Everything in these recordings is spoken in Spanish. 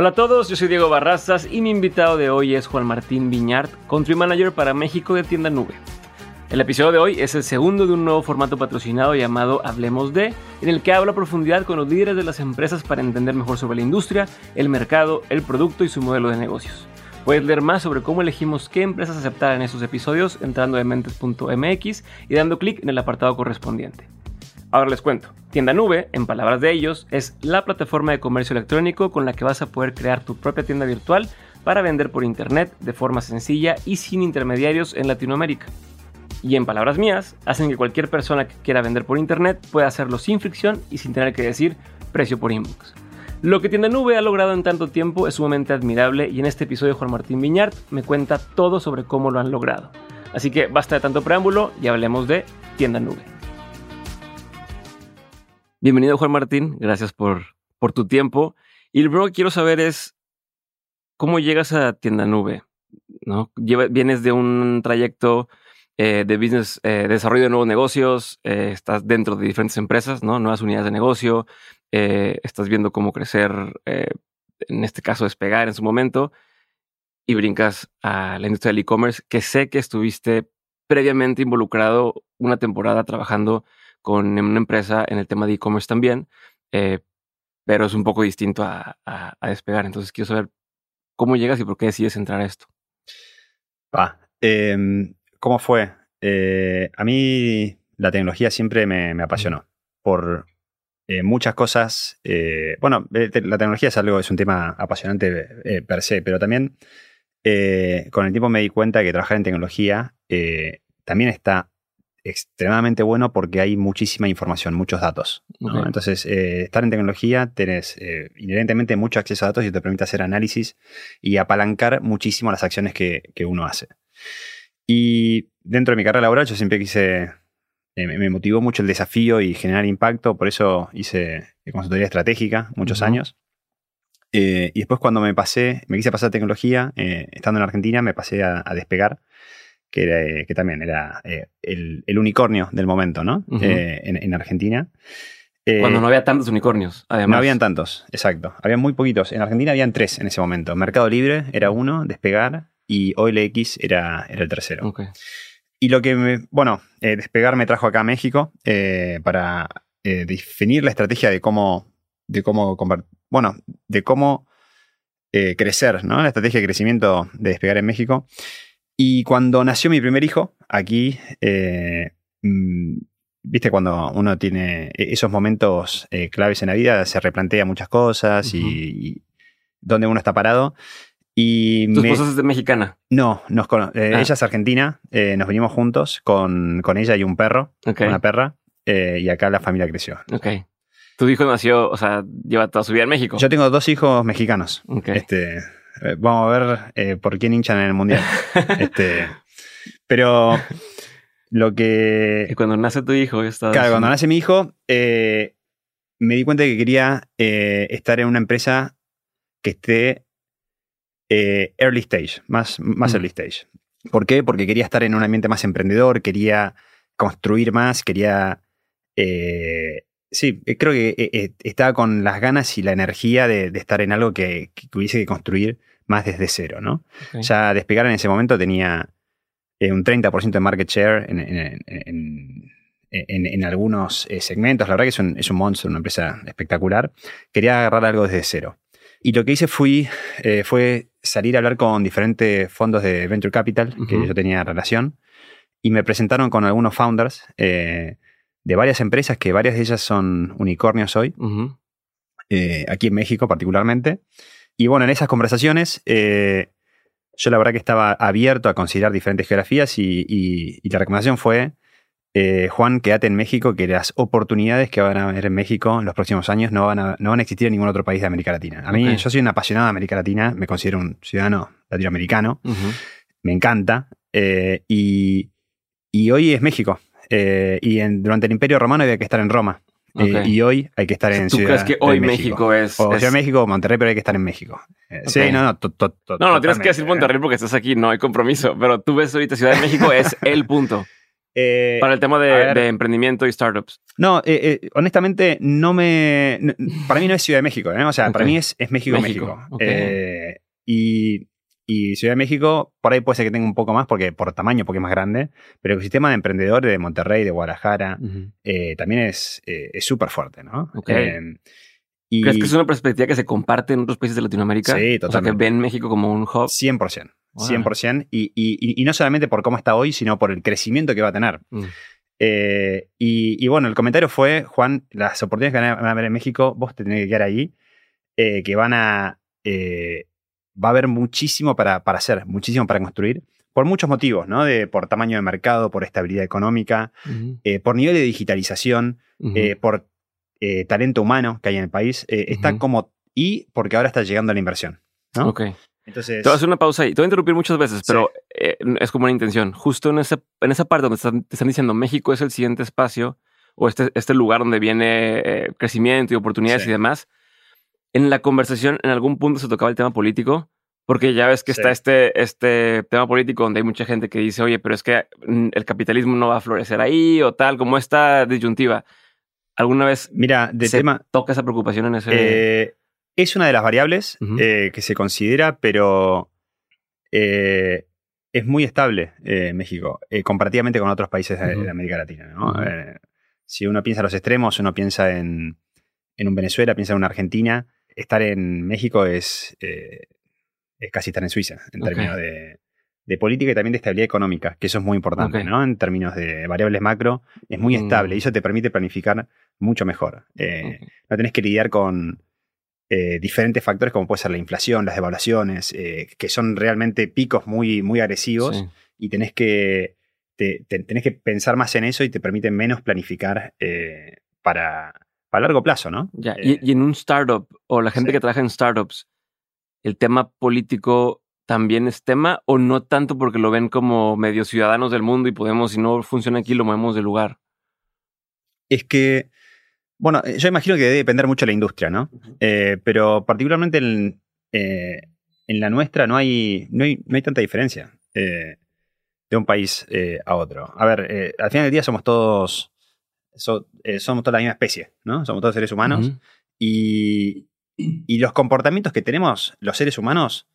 Hola a todos, yo soy Diego Barrazas y mi invitado de hoy es Juan Martín Viñart, Country Manager para México de Tienda Nube. El episodio de hoy es el segundo de un nuevo formato patrocinado llamado Hablemos de, en el que hablo a profundidad con los líderes de las empresas para entender mejor sobre la industria, el mercado, el producto y su modelo de negocios. Puedes leer más sobre cómo elegimos qué empresas aceptar en estos episodios entrando a mentes.mx y dando clic en el apartado correspondiente. Ahora les cuento. Tienda Nube, en palabras de ellos, es la plataforma de comercio electrónico con la que vas a poder crear tu propia tienda virtual para vender por internet de forma sencilla y sin intermediarios en Latinoamérica. Y en palabras mías, hacen que cualquier persona que quiera vender por internet pueda hacerlo sin fricción y sin tener que decir precio por inbox. Lo que Tienda Nube ha logrado en tanto tiempo es sumamente admirable y en este episodio Juan Martín Viñart me cuenta todo sobre cómo lo han logrado. Así que basta de tanto preámbulo y hablemos de Tienda Nube. Bienvenido Juan Martín, gracias por, tu tiempo. Y lo que quiero saber es cómo llegas a Tienda Nube. ¿no? vienes de un trayecto eh, de business, eh, desarrollo de nuevos negocios, eh, estás dentro de diferentes empresas, ¿no? nuevas unidades de negocio, estás viendo cómo crecer, en este caso despegar en su momento, y brincas a la industria del e-commerce, que sé que estuviste previamente involucrado una temporada trabajando con una empresa en el tema de e-commerce también, eh, pero es un poco distinto a, despegar. Entonces quiero saber cómo llegas y por qué decides entrar a esto. Em, ¿Cómo fue? Eh, a mí la tecnología siempre me, apasionó por eh, muchas cosas. bueno, la tecnología es algo, es un tema apasionante per se, pero también con el tiempo me di cuenta que trabajar en tecnología también está extremadamente bueno porque hay muchísima información, muchos datos. Entonces, eh, estar en tecnología, tenés eh, inherentemente mucho acceso a datos y te permite hacer análisis y apalancar muchísimo las acciones que, uno hace. Y dentro de mi carrera laboral yo siempre quise, eh, me motivó mucho el desafío y generar impacto, por eso hice consultoría estratégica muchos años. y después cuando me pasé, me quise pasar a tecnología, estando en Argentina, me pasé a despegar que, que también era eh, el, unicornio del momento, ¿no? Eh, en, Argentina. Eh, Cuando no había tantos unicornios, además. No habían tantos, exacto. Había muy poquitos. En Argentina habían tres en ese momento. Mercado Libre era uno, Despegar, y OLX era, era el tercero. Y lo que, me, bueno, Despegar me trajo acá a México para definir la estrategia de cómo, de cómo, bueno, de cómo crecer, ¿no? La estrategia de crecimiento de Despegar en México. Y cuando nació mi primer hijo, aquí, eh, mm, viste, cuando uno tiene e-, esos momentos eh, claves en la vida, se replantea muchas cosas y, dónde uno está parado. Y ¿Tu esposa es de mexicana? No, nos eh, ah. ella es argentina, nos venimos juntos con, ella y un perro, una perra, y acá la familia creció. Ok. ¿Tu hijo nació, o sea, lleva toda su vida en México? Yo tengo dos hijos mexicanos. Este, eh, vamos a ver eh, por quién hinchan en el mundial. este, pero lo que. Y cuando nace tu hijo, Claro, cuando nace mi hijo, eh, me di cuenta de que quería estar en una empresa que esté early stage, más, más mm. early stage. ¿Por qué? Porque quería estar en un ambiente más emprendedor, quería construir más, quería. Sí, creo que estaba con las ganas y la energía de, estar en algo que, que, hubiese que construir más desde cero, ¿no? Ya Despegar en ese momento tenía eh, un 30% de market share en, algunos eh, segmentos. La verdad que es un, es un monstruo, una empresa espectacular. Quería agarrar algo desde cero. Y lo que hice fui, eh, fue salir a hablar con diferentes fondos de Venture Capital, que yo tenía relación, y me presentaron con algunos founders de varias empresas, que varias de ellas son unicornios hoy, aquí en México particularmente. Y bueno, en esas conversaciones, eh, yo la verdad que estaba abierto a considerar diferentes geografías y, la recomendación fue, eh, Juan, quédate en México, que las oportunidades que van a haber en México en los próximos años no van a, no van a existir en ningún otro país de América Latina. A mí, yo soy un apasionado de América Latina, me considero un ciudadano latinoamericano, me encanta, eh, y, hoy es México. Y durante el Imperio Romano había que estar en Roma. Eh, y hoy hay que estar en ¿Tú crees que hoy México, es. O Ciudad de México o Monterrey, pero hay que estar en México. Eh, sí, no, no. no, no tienes que decir Monterrey porque estás aquí, no hay compromiso. Pero tú ves ahorita Ciudad de México es el punto. Eh, para el tema de, emprendimiento y startups. No, eh, honestamente, no me. para mí no es Ciudad de México, O sea, para mí es, es México, México. y, y, Ciudad de México, por ahí puede ser que tenga un poco más, porque por tamaño, porque es más grande. Pero el sistema de emprendedores de Monterrey, de Guadalajara, también es súper fuerte, ¿no? ¿Crees que es una perspectiva que se comparte en otros países de Latinoamérica? Sí, totalmente. O sea, que ven México como un hub. 100%. 100%. Y, y, y, no solamente por cómo está hoy, sino por el crecimiento que va a tener. Mm. Eh, y, bueno, el comentario fue, Juan, las oportunidades que van a haber en México, vos te tenés que quedar ahí, eh, que van a... Eh, va a haber muchísimo para, para, hacer, muchísimo para construir, por muchos motivos, ¿no? De, por tamaño de mercado, por estabilidad económica, por nivel de digitalización, por eh, talento humano que hay en el país, eh, está como... Y porque ahora está llegando la inversión. ¿no? Ok. Entonces, te voy a hacer una pausa ahí. Te voy a interrumpir muchas veces, pero eh, es como una intención. Justo en, ese, en esa parte donde te están diciendo México es el siguiente espacio o este, este lugar donde viene crecimiento y oportunidades y demás. En la conversación, en algún punto se tocaba el tema político, porque ya ves que está este, este tema político donde hay mucha gente que dice, oye, pero es que mm, el capitalismo no va a florecer ahí o tal, como esta disyuntiva. ¿Alguna vez Mira, de tema, toca esa preocupación en ese...? Eh, es una de las variables eh, que se considera, pero eh, es muy estable México, comparativamente con otros países de, América Latina. si uno piensa en los extremos, uno piensa en, un Venezuela, piensa en una Argentina, estar en México es, es casi estar en Suiza, en términos de, de política y también de estabilidad económica, que eso es muy importante, ¿no? En términos de variables macro, es muy mm. estable y eso te permite planificar mucho mejor. Eh, no tenés que lidiar con eh, diferentes factores como puede ser la inflación, las devaluaciones, eh, que son realmente picos muy, muy agresivos y tenés que, tenés que pensar más en eso y te permite menos planificar para, para largo plazo, ¿no? y, en un startup o la gente que trabaja en startups, el tema político también es tema o no tanto porque lo ven como medio ciudadanos del mundo y podemos, si no funciona aquí, lo movemos de lugar? Es que, bueno, yo imagino que debe depender mucho de la industria, ¿no? Eh, pero particularmente en, eh, en, la nuestra no hay, no hay, no hay tanta diferencia eh, de un país a otro. A ver, al final del día somos todos, somos toda la misma especie, ¿no? Somos todos seres humanos y, y los comportamientos que tenemos los seres humanos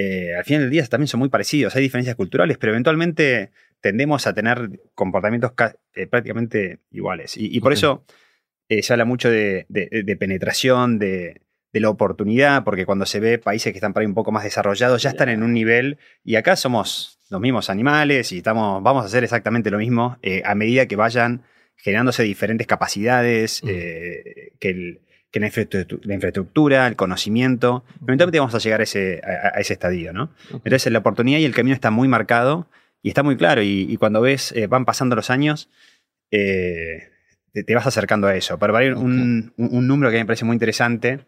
eh, al final del día también son muy parecidos, hay diferencias culturales, pero eventualmente tendemos a tener comportamientos eh, prácticamente iguales. Y, por eso eh, se habla mucho de, penetración, de, la oportunidad, porque cuando se ve países que están por ahí un poco más desarrollados, ya están en un nivel, y acá somos los mismos animales y estamos, vamos a hacer exactamente lo mismo a medida que vayan generándose diferentes capacidades, que el que la infraestructura, el conocimiento. Eventualmente vamos a llegar a ese, a, ese estadio, ¿no? Entonces la oportunidad y el camino está muy marcado y está muy claro. Y, cuando ves, eh, van pasando los años, eh, te, vas acercando a eso. Para un, número que me parece muy interesante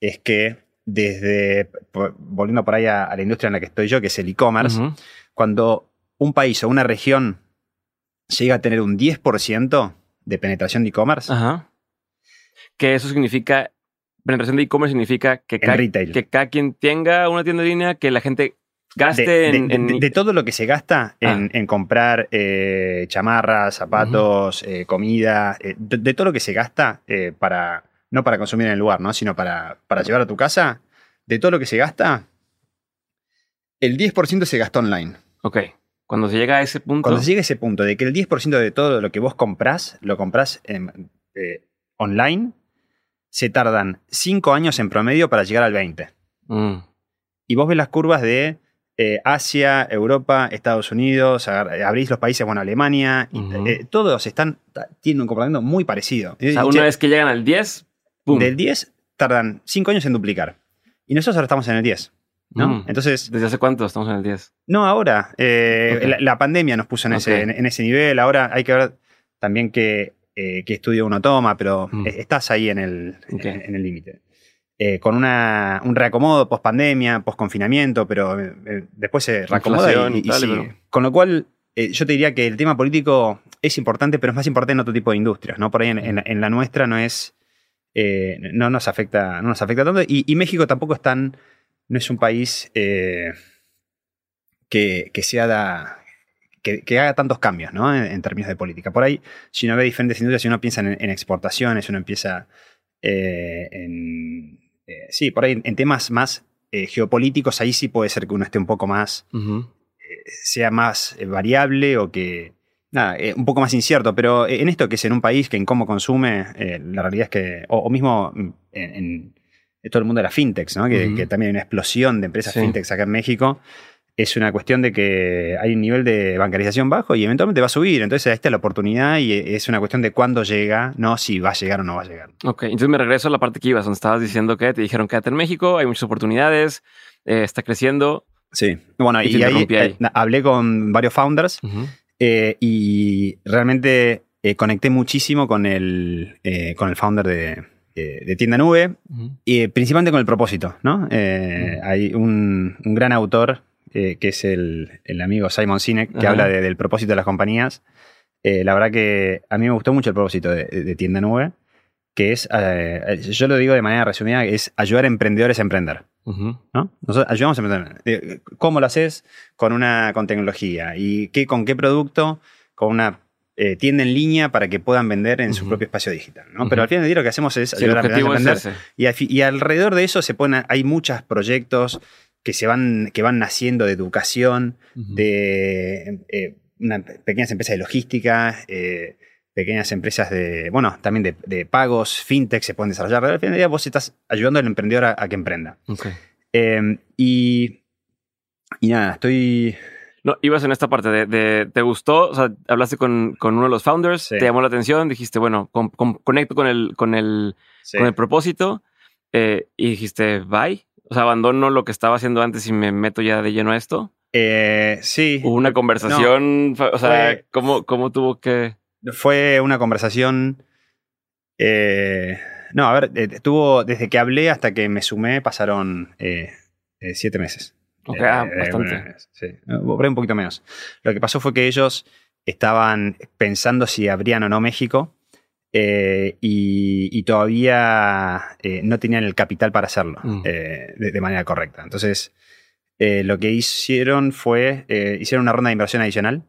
es que desde, volviendo por ahí a, la industria en la que estoy yo, que es el e-commerce, cuando un país o una región llega a tener un 10% de penetración de e-commerce, que eso significa, penetración de e-commerce significa que cada, que cada quien tenga una tienda de línea, que la gente gaste en, de, todo lo que se gasta en, ah. comprar eh, chamarras, zapatos, eh, comida, eh, de, todo lo que se gasta para, no para consumir en el lugar, ¿no? sino para, para llevar a tu casa, de todo lo que se gasta, el 10% se gastó online. Ok. Cuando se llega a ese punto. Cuando se llega a ese punto de que el 10% de todo lo que vos comprás, lo comprás online, se tardan 5 años en promedio para llegar al 20. Mm. Y vos ves las curvas de eh, Asia, Europa, Estados Unidos, abrís los países, bueno, Alemania, eh, todos están, tienen un comportamiento muy parecido. O sea, una vez que llegan al 10, ¡pum! Del 10 tardan 5 años en duplicar. Y nosotros ahora estamos en el 10. ¿No? Mm. Entonces, ¿Desde hace cuánto estamos en el 10? No, ahora. Eh, la, pandemia nos puso en, ese, en, ese nivel. Ahora hay que ver también que eh, qué estudio uno toma, pero mm. estás ahí en el en, el límite. Eh, con una, un reacomodo post pandemia, post confinamiento, pero eh, después se reacomoda y, Con lo cual, yo te diría que el tema político es importante, pero es más importante en otro tipo de industrias, ¿no? Por ahí en, la nuestra no es. no nos afecta, no nos afecta tanto. Y, México tampoco es tan. No es un país que, que sea da, que, haga tantos cambios, ¿no? En, términos de política. Por ahí, si uno ve diferentes industrias, si uno piensa en, exportaciones, uno empieza eh, en... Eh, sí, por ahí en temas más geopolíticos, ahí sí puede ser que uno esté un poco más... sea más variable o que... Nada, un poco más incierto, pero en esto que es en un país que en cómo consume, la realidad es que, o, mismo en, todo el mundo de la fintechs, ¿no? que, también hay una explosión de empresas fintechs acá en México es una cuestión de que hay un nivel de bancarización bajo y eventualmente va a subir. Entonces, esta es la oportunidad y es una cuestión de cuándo llega, no si va a llegar o no va a llegar. Ok, entonces me regreso a la parte que ibas, donde estabas diciendo que te dijeron quédate en México, hay muchas oportunidades, eh, está creciendo. Sí, bueno, y, ahí, eh, hablé con varios founders eh, y realmente conecté muchísimo con el, con el founder de, Tienda Nube, y principalmente con el propósito, ¿no? Hay un, un, gran autor eh, que es el, amigo Simon Sinek, que habla del propósito de las compañías. Eh, la verdad que a mí me gustó mucho el propósito de, Tienda Nube, que es, eh, yo lo digo de manera resumida, es ayudar a emprendedores a emprender. Nosotros ayudamos a emprender. ¿Cómo lo haces? Con, una, con tecnología. ¿Y qué, con qué producto? Con una tienda en línea para que puedan vender en su propio espacio digital. Pero al final del día lo que hacemos es ayudar a emprender. Y, y, alrededor de eso se ponen, hay muchos proyectos que se van, que van naciendo de educación, de eh, pequeñas empresas de logística, eh, pequeñas empresas de, bueno, también de, pagos, fintech se pueden desarrollar. Pero al final del día vos estás ayudando al emprendedor a, que emprenda. Em, y, y nada, estoy... No, ibas en esta parte de, ¿te gustó? O sea, hablaste con, uno de los founders, te llamó la atención, dijiste, bueno, conecto con el, con el, con el propósito eh, y dijiste, bye. O sea, abandono lo que estaba haciendo antes y me meto ya de lleno a esto. Eh, sí. Hubo una conversación. o sea, ¿cómo, tuvo que.? Fue una conversación. Eh, no, a ver, estuvo desde que hablé hasta que me sumé pasaron eh, siete meses. Ok, ah, bastante. sí, un poquito menos. Lo que pasó fue que ellos estaban pensando si abrían o no México eh, y, todavía eh, no tenían el capital para hacerlo mm. eh, de, manera correcta. Entonces, lo que hicieron fue, hicieron una ronda de inversión adicional,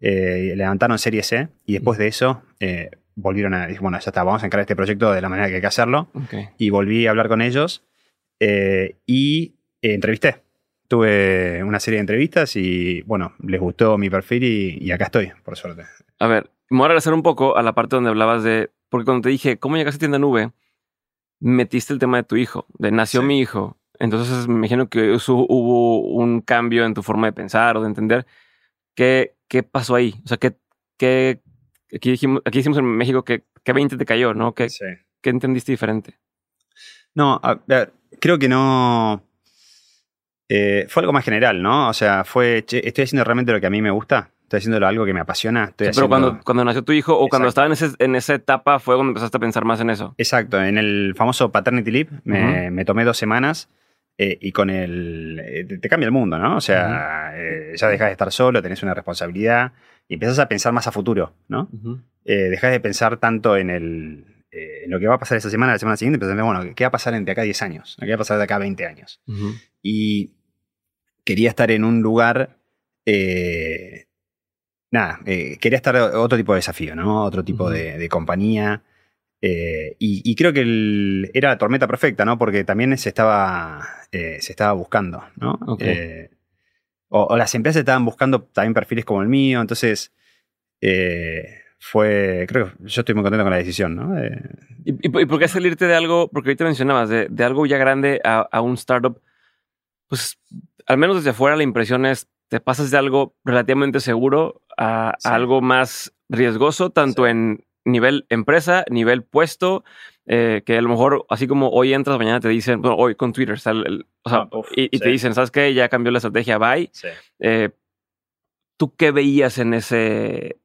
levantaron Serie C y después de eso volvieron a decir, bueno, ya está, vamos a encarar este proyecto de la manera que hay que hacerlo. Y volví a hablar con ellos y entrevisté. Tuve una serie de entrevistas y, bueno, les gustó mi perfil y, y acá estoy, por suerte. A ver, me voy a regresar un poco a la parte donde hablabas de. Porque cuando te dije, ¿cómo llegaste a tienda nube? Metiste el tema de tu hijo, de nació mi hijo. Entonces me imagino que hubo un cambio en tu forma de pensar o de entender. ¿Qué, qué pasó ahí? O sea, ¿qué, qué aquí, dijimos, aquí hicimos en México que, ¿qué 20 te cayó? ¿no? ¿Qué, ¿Qué entendiste diferente? No, a ver, creo que no. Eh, fue algo más general, ¿no? O sea, fue, estoy haciendo realmente lo que a mí me gusta estoy haciéndolo algo que me apasiona. Pero cuando, cuando nació tu hijo o cuando estaba en, ese, en, esa etapa fue cuando empezaste a pensar más en eso. Exacto, en el famoso paternity leave me, me tomé dos semanas eh, y con el... Eh, te, cambia el mundo, ¿no? O sea, eh, ya dejas de estar solo, tenés una responsabilidad y empiezas a pensar más a futuro, ¿no? dejas de pensar tanto en el... en lo que va a pasar esa semana, la semana siguiente, pensando, bueno, ¿qué va a pasar de acá 10 años? ¿Qué va a pasar de acá 20 años? Y quería estar en un lugar nada, eh, quería estar otro tipo de desafío, ¿no? Otro tipo de, compañía. Eh, y, creo que era la tormenta perfecta, ¿no? Porque también se estaba, eh, se estaba buscando, ¿no? O, las empresas estaban buscando también perfiles como el mío, entonces fue, creo que yo estoy muy contento con la decisión, ¿no? ¿Y, por qué salirte de algo, porque ahorita mencionabas, de, algo ya grande a, a un startup? Pues al menos desde afuera la impresión es, te pasas de algo relativamente seguro a, algo más riesgoso, tanto en nivel empresa, nivel puesto, eh, que a lo mejor, así como hoy entras, mañana te dicen, bueno, hoy con Twitter, o sea, ah, y, te dicen, ¿sabes qué? Ya cambió la estrategia, bye. Eh, ¿Tú qué veías en ese,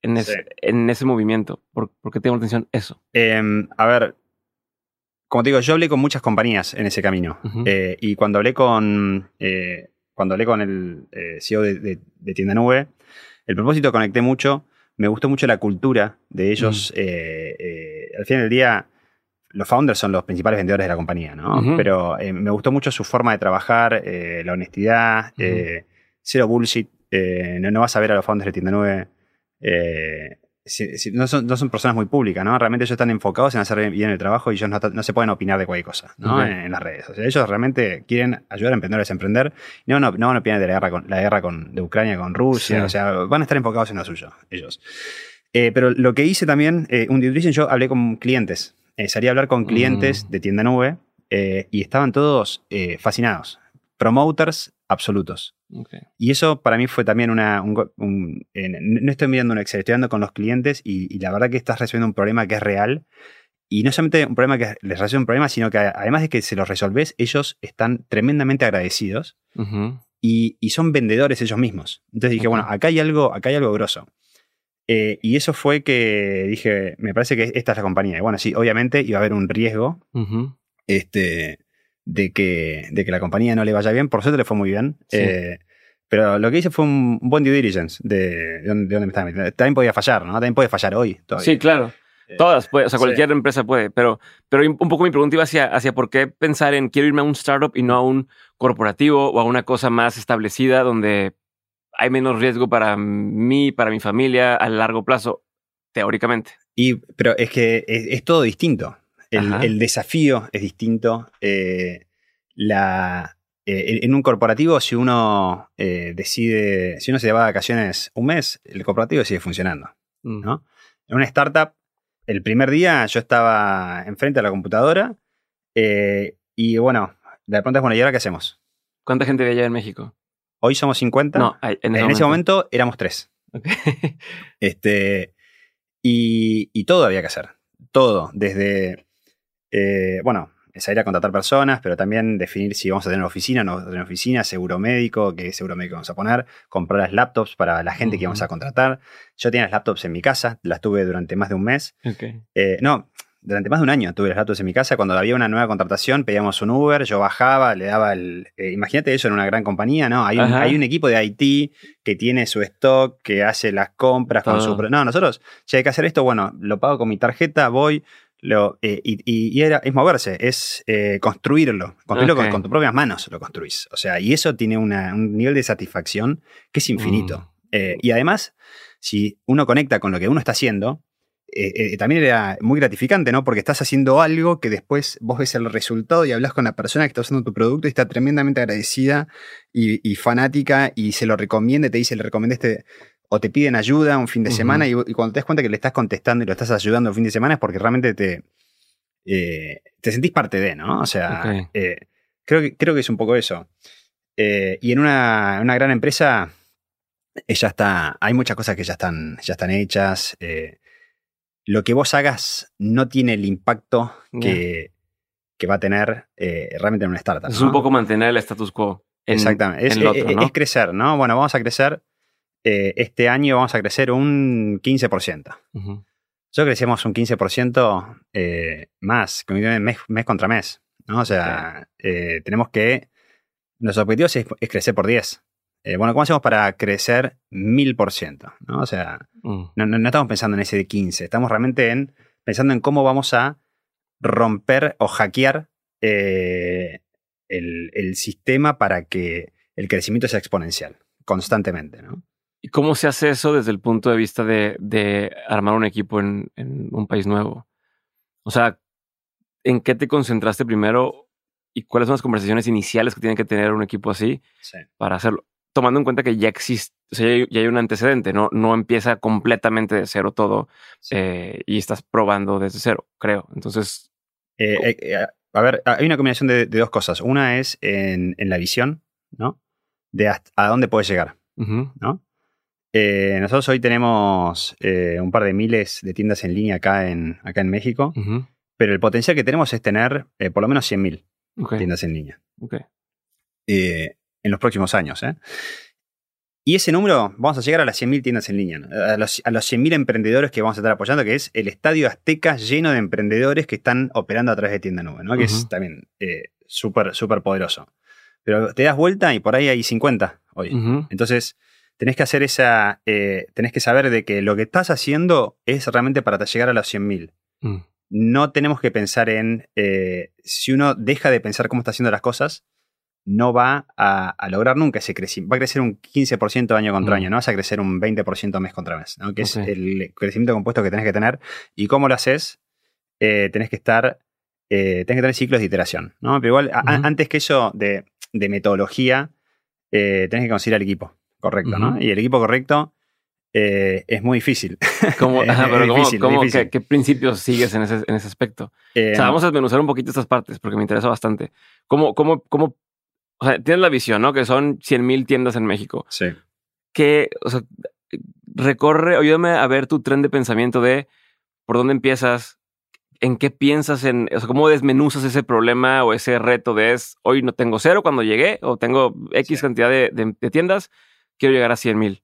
en ese, en ese movimiento? ¿Por, qué tengo atención eso? Em, a ver, como te digo, yo hablé con muchas compañías en ese camino. Eh, y cuando hablé con, cuando hablé con el CEO de, de Tienda Nube, el propósito conecté mucho, me gustó mucho la cultura de ellos. Eh, eh, al fin del día, los founders son los principales vendedores de la compañía, ¿no? Pero eh, me gustó mucho su forma de trabajar, la honestidad, cero bullshit. Eh, no, no, vas a ver a los founders de tienda nube. Eh, no, son, no, son, personas muy públicas, ¿no? Realmente ellos están enfocados en hacer bien el trabajo y ellos no, no se pueden opinar de cualquier cosa, ¿no? En, las redes. O sea, ellos realmente quieren ayudar a emprendedores a emprender. No, no, no van a opinar de la guerra, con, la guerra con, de Ucrania con Rusia. O sea, van a estar enfocados en lo suyo, ellos. Eh, pero lo que hice también, eh, un due yo hablé con clientes. Eh, salí a hablar con clientes de tienda nube y estaban todos fascinados. Promoters absolutos. Y eso para mí fue también una... no estoy mirando un Excel, estoy hablando con los clientes y, la verdad que estás resolviendo un problema que es real. Y no solamente un problema que les resuelve un problema, sino que además de que se los resolves, ellos están tremendamente agradecidos y, son vendedores ellos mismos. Entonces dije, bueno, acá hay algo, acá hay algo grosso. Eh, y eso fue que dije, me parece que esta es la compañía. Y bueno, sí, obviamente iba a haber un riesgo. Este de que, de que la compañía no le vaya bien. Por suerte le fue muy bien. Eh, pero lo que hice fue un, buen due diligence de, de, dónde, me estaba metiendo. También podía fallar, ¿no? También puede fallar hoy. Sí, claro. Eh, Todas, puede, o sea, cualquier empresa puede, pero, pero un poco mi pregunta iba hacia, hacia por qué pensar en quiero irme a un startup y no a un corporativo o a una cosa más establecida donde hay menos riesgo para mí, para mi familia a largo plazo, teóricamente. Y, pero es que es todo distinto. El, desafío es distinto. Eh, la, eh, en un corporativo, si uno eh, decide, si uno se va de vacaciones un mes, el corporativo sigue funcionando. Mm. En una startup, el primer día yo estaba enfrente de la computadora y bueno, de pronto es bueno, ¿y ahora qué hacemos? ¿Cuánta gente había allá en México? Hoy somos 50. No, en, ese, momento. éramos tres. Este, y, y, todo había que hacer. Todo. Desde eh, bueno, salir a contratar personas, pero también definir si vamos a tener oficina no vamos a tener oficina, seguro médico, qué seguro médico vamos a poner, comprar las laptops para la gente que vamos a contratar. Yo tenía las laptops en mi casa, las tuve durante más de un mes. Eh, no, durante más de un año tuve las laptops en mi casa. Cuando había una nueva contratación, pedíamos un Uber, yo bajaba, le daba el. Eh, imagínate eso en una gran compañía, ¿no? Hay un, hay un, equipo de IT que tiene su stock, que hace las compras con su. No, nosotros, si hay que hacer esto, bueno, lo pago con mi tarjeta, voy, lo, eh, y, era, es moverse, es eh, construirlo. Construirlo con, tus propias manos lo construís. O sea, y eso tiene un nivel de satisfacción que es infinito. Mm. Eh, y además, si uno conecta con lo que uno está haciendo, también era muy gratificante, ¿no? Porque estás haciendo algo que después vos ves el resultado y hablas con la persona que está usando tu producto y está tremendamente agradecida y, y fanática y se lo recomienda, te dice, le recomendé este o te piden ayuda un fin de semana y, cuando te das cuenta que le estás contestando y lo estás ayudando un fin de semana es porque realmente te, eh, te sentís parte de, ¿no? O sea, eh, creo, que, creo que es un poco eso. Eh, y en una, gran empresa ya está, hay muchas cosas que ya están, ya están hechas. lo que vos hagas no tiene el impacto que, va a tener realmente en una startup. Es un poco mantener el status quo. Exactamente. Es, es, crecer, ¿no? Bueno, vamos a crecer eh, este año vamos a crecer un 15%. Yo crecemos un 15% eh, más, mes, mes, contra mes. ¿no? O sea, eh, tenemos que. Nuestro objetivo es, crecer por 10. bueno, ¿cómo hacemos para crecer 1000%? ¿no? O sea, mm. no, estamos pensando en ese de 15, estamos realmente en, pensando en cómo vamos a romper o hackear el, el sistema para que el crecimiento sea exponencial, constantemente. ¿no? ¿Y cómo se hace eso desde el punto de vista de, armar un equipo en, un país nuevo? O sea, ¿en qué te concentraste primero y cuáles son las conversaciones iniciales que tiene que tener un equipo así para hacerlo? Tomando en cuenta que ya existe, o sea, ya hay un antecedente, no, no empieza completamente de cero todo eh, y estás probando desde cero, creo. Entonces. Eh, eh, a ver, hay una combinación de, dos cosas. Una es en, la visión, ¿no? De a dónde puedes llegar, ¿no? Eh, nosotros hoy tenemos eh, un par de miles de tiendas en línea acá en, acá en México, pero el potencial que tenemos es tener eh, por lo menos 100.000 tiendas en línea en los próximos años. Y ese número, vamos a llegar a las 100.000 tiendas en línea, a los, a los 100.000 emprendedores que vamos a estar apoyando, que es el estadio Azteca lleno de emprendedores que están operando a través de tienda nube, ¿no? que es también súper, súper poderoso. Pero te das vuelta y por ahí hay 50 hoy. Entonces, tenés que hacer esa, eh, tenés que saber de que lo que estás haciendo es realmente para llegar a los 100.000. Mm. No tenemos que pensar en, eh, si uno deja de pensar cómo está haciendo las cosas, no va a, lograr nunca ese crecimiento. Va a crecer un 15% año contra mm. año, no vas a crecer un 20% mes contra mes, ¿no? que es el crecimiento compuesto que tenés que tener. ¿Y cómo lo haces? Eh, tenés que estar, tenés que tener ciclos de iteración. ¿no? Pero igual, antes que eso de, metodología, eh, tenés que conseguir al equipo correcto. ¿no? Y el equipo correcto es muy difícil. ¿Cómo, ¿qué, principios sigues en ese, aspecto? vamos a desmenuzar un poquito estas partes porque me interesa bastante. ¿Cómo, cómo, cómo o sea, tienes la visión, ¿no? Que son 100 mil tiendas en México. Sí. Que, o sea, recorre, ayúdame a ver tu tren de pensamiento de por dónde empiezas, en qué piensas, en, o sea, cómo desmenuzas ese problema o ese reto de es, hoy no tengo cero cuando llegué o tengo X cantidad de, tiendas, quiero llegar a 100 mil.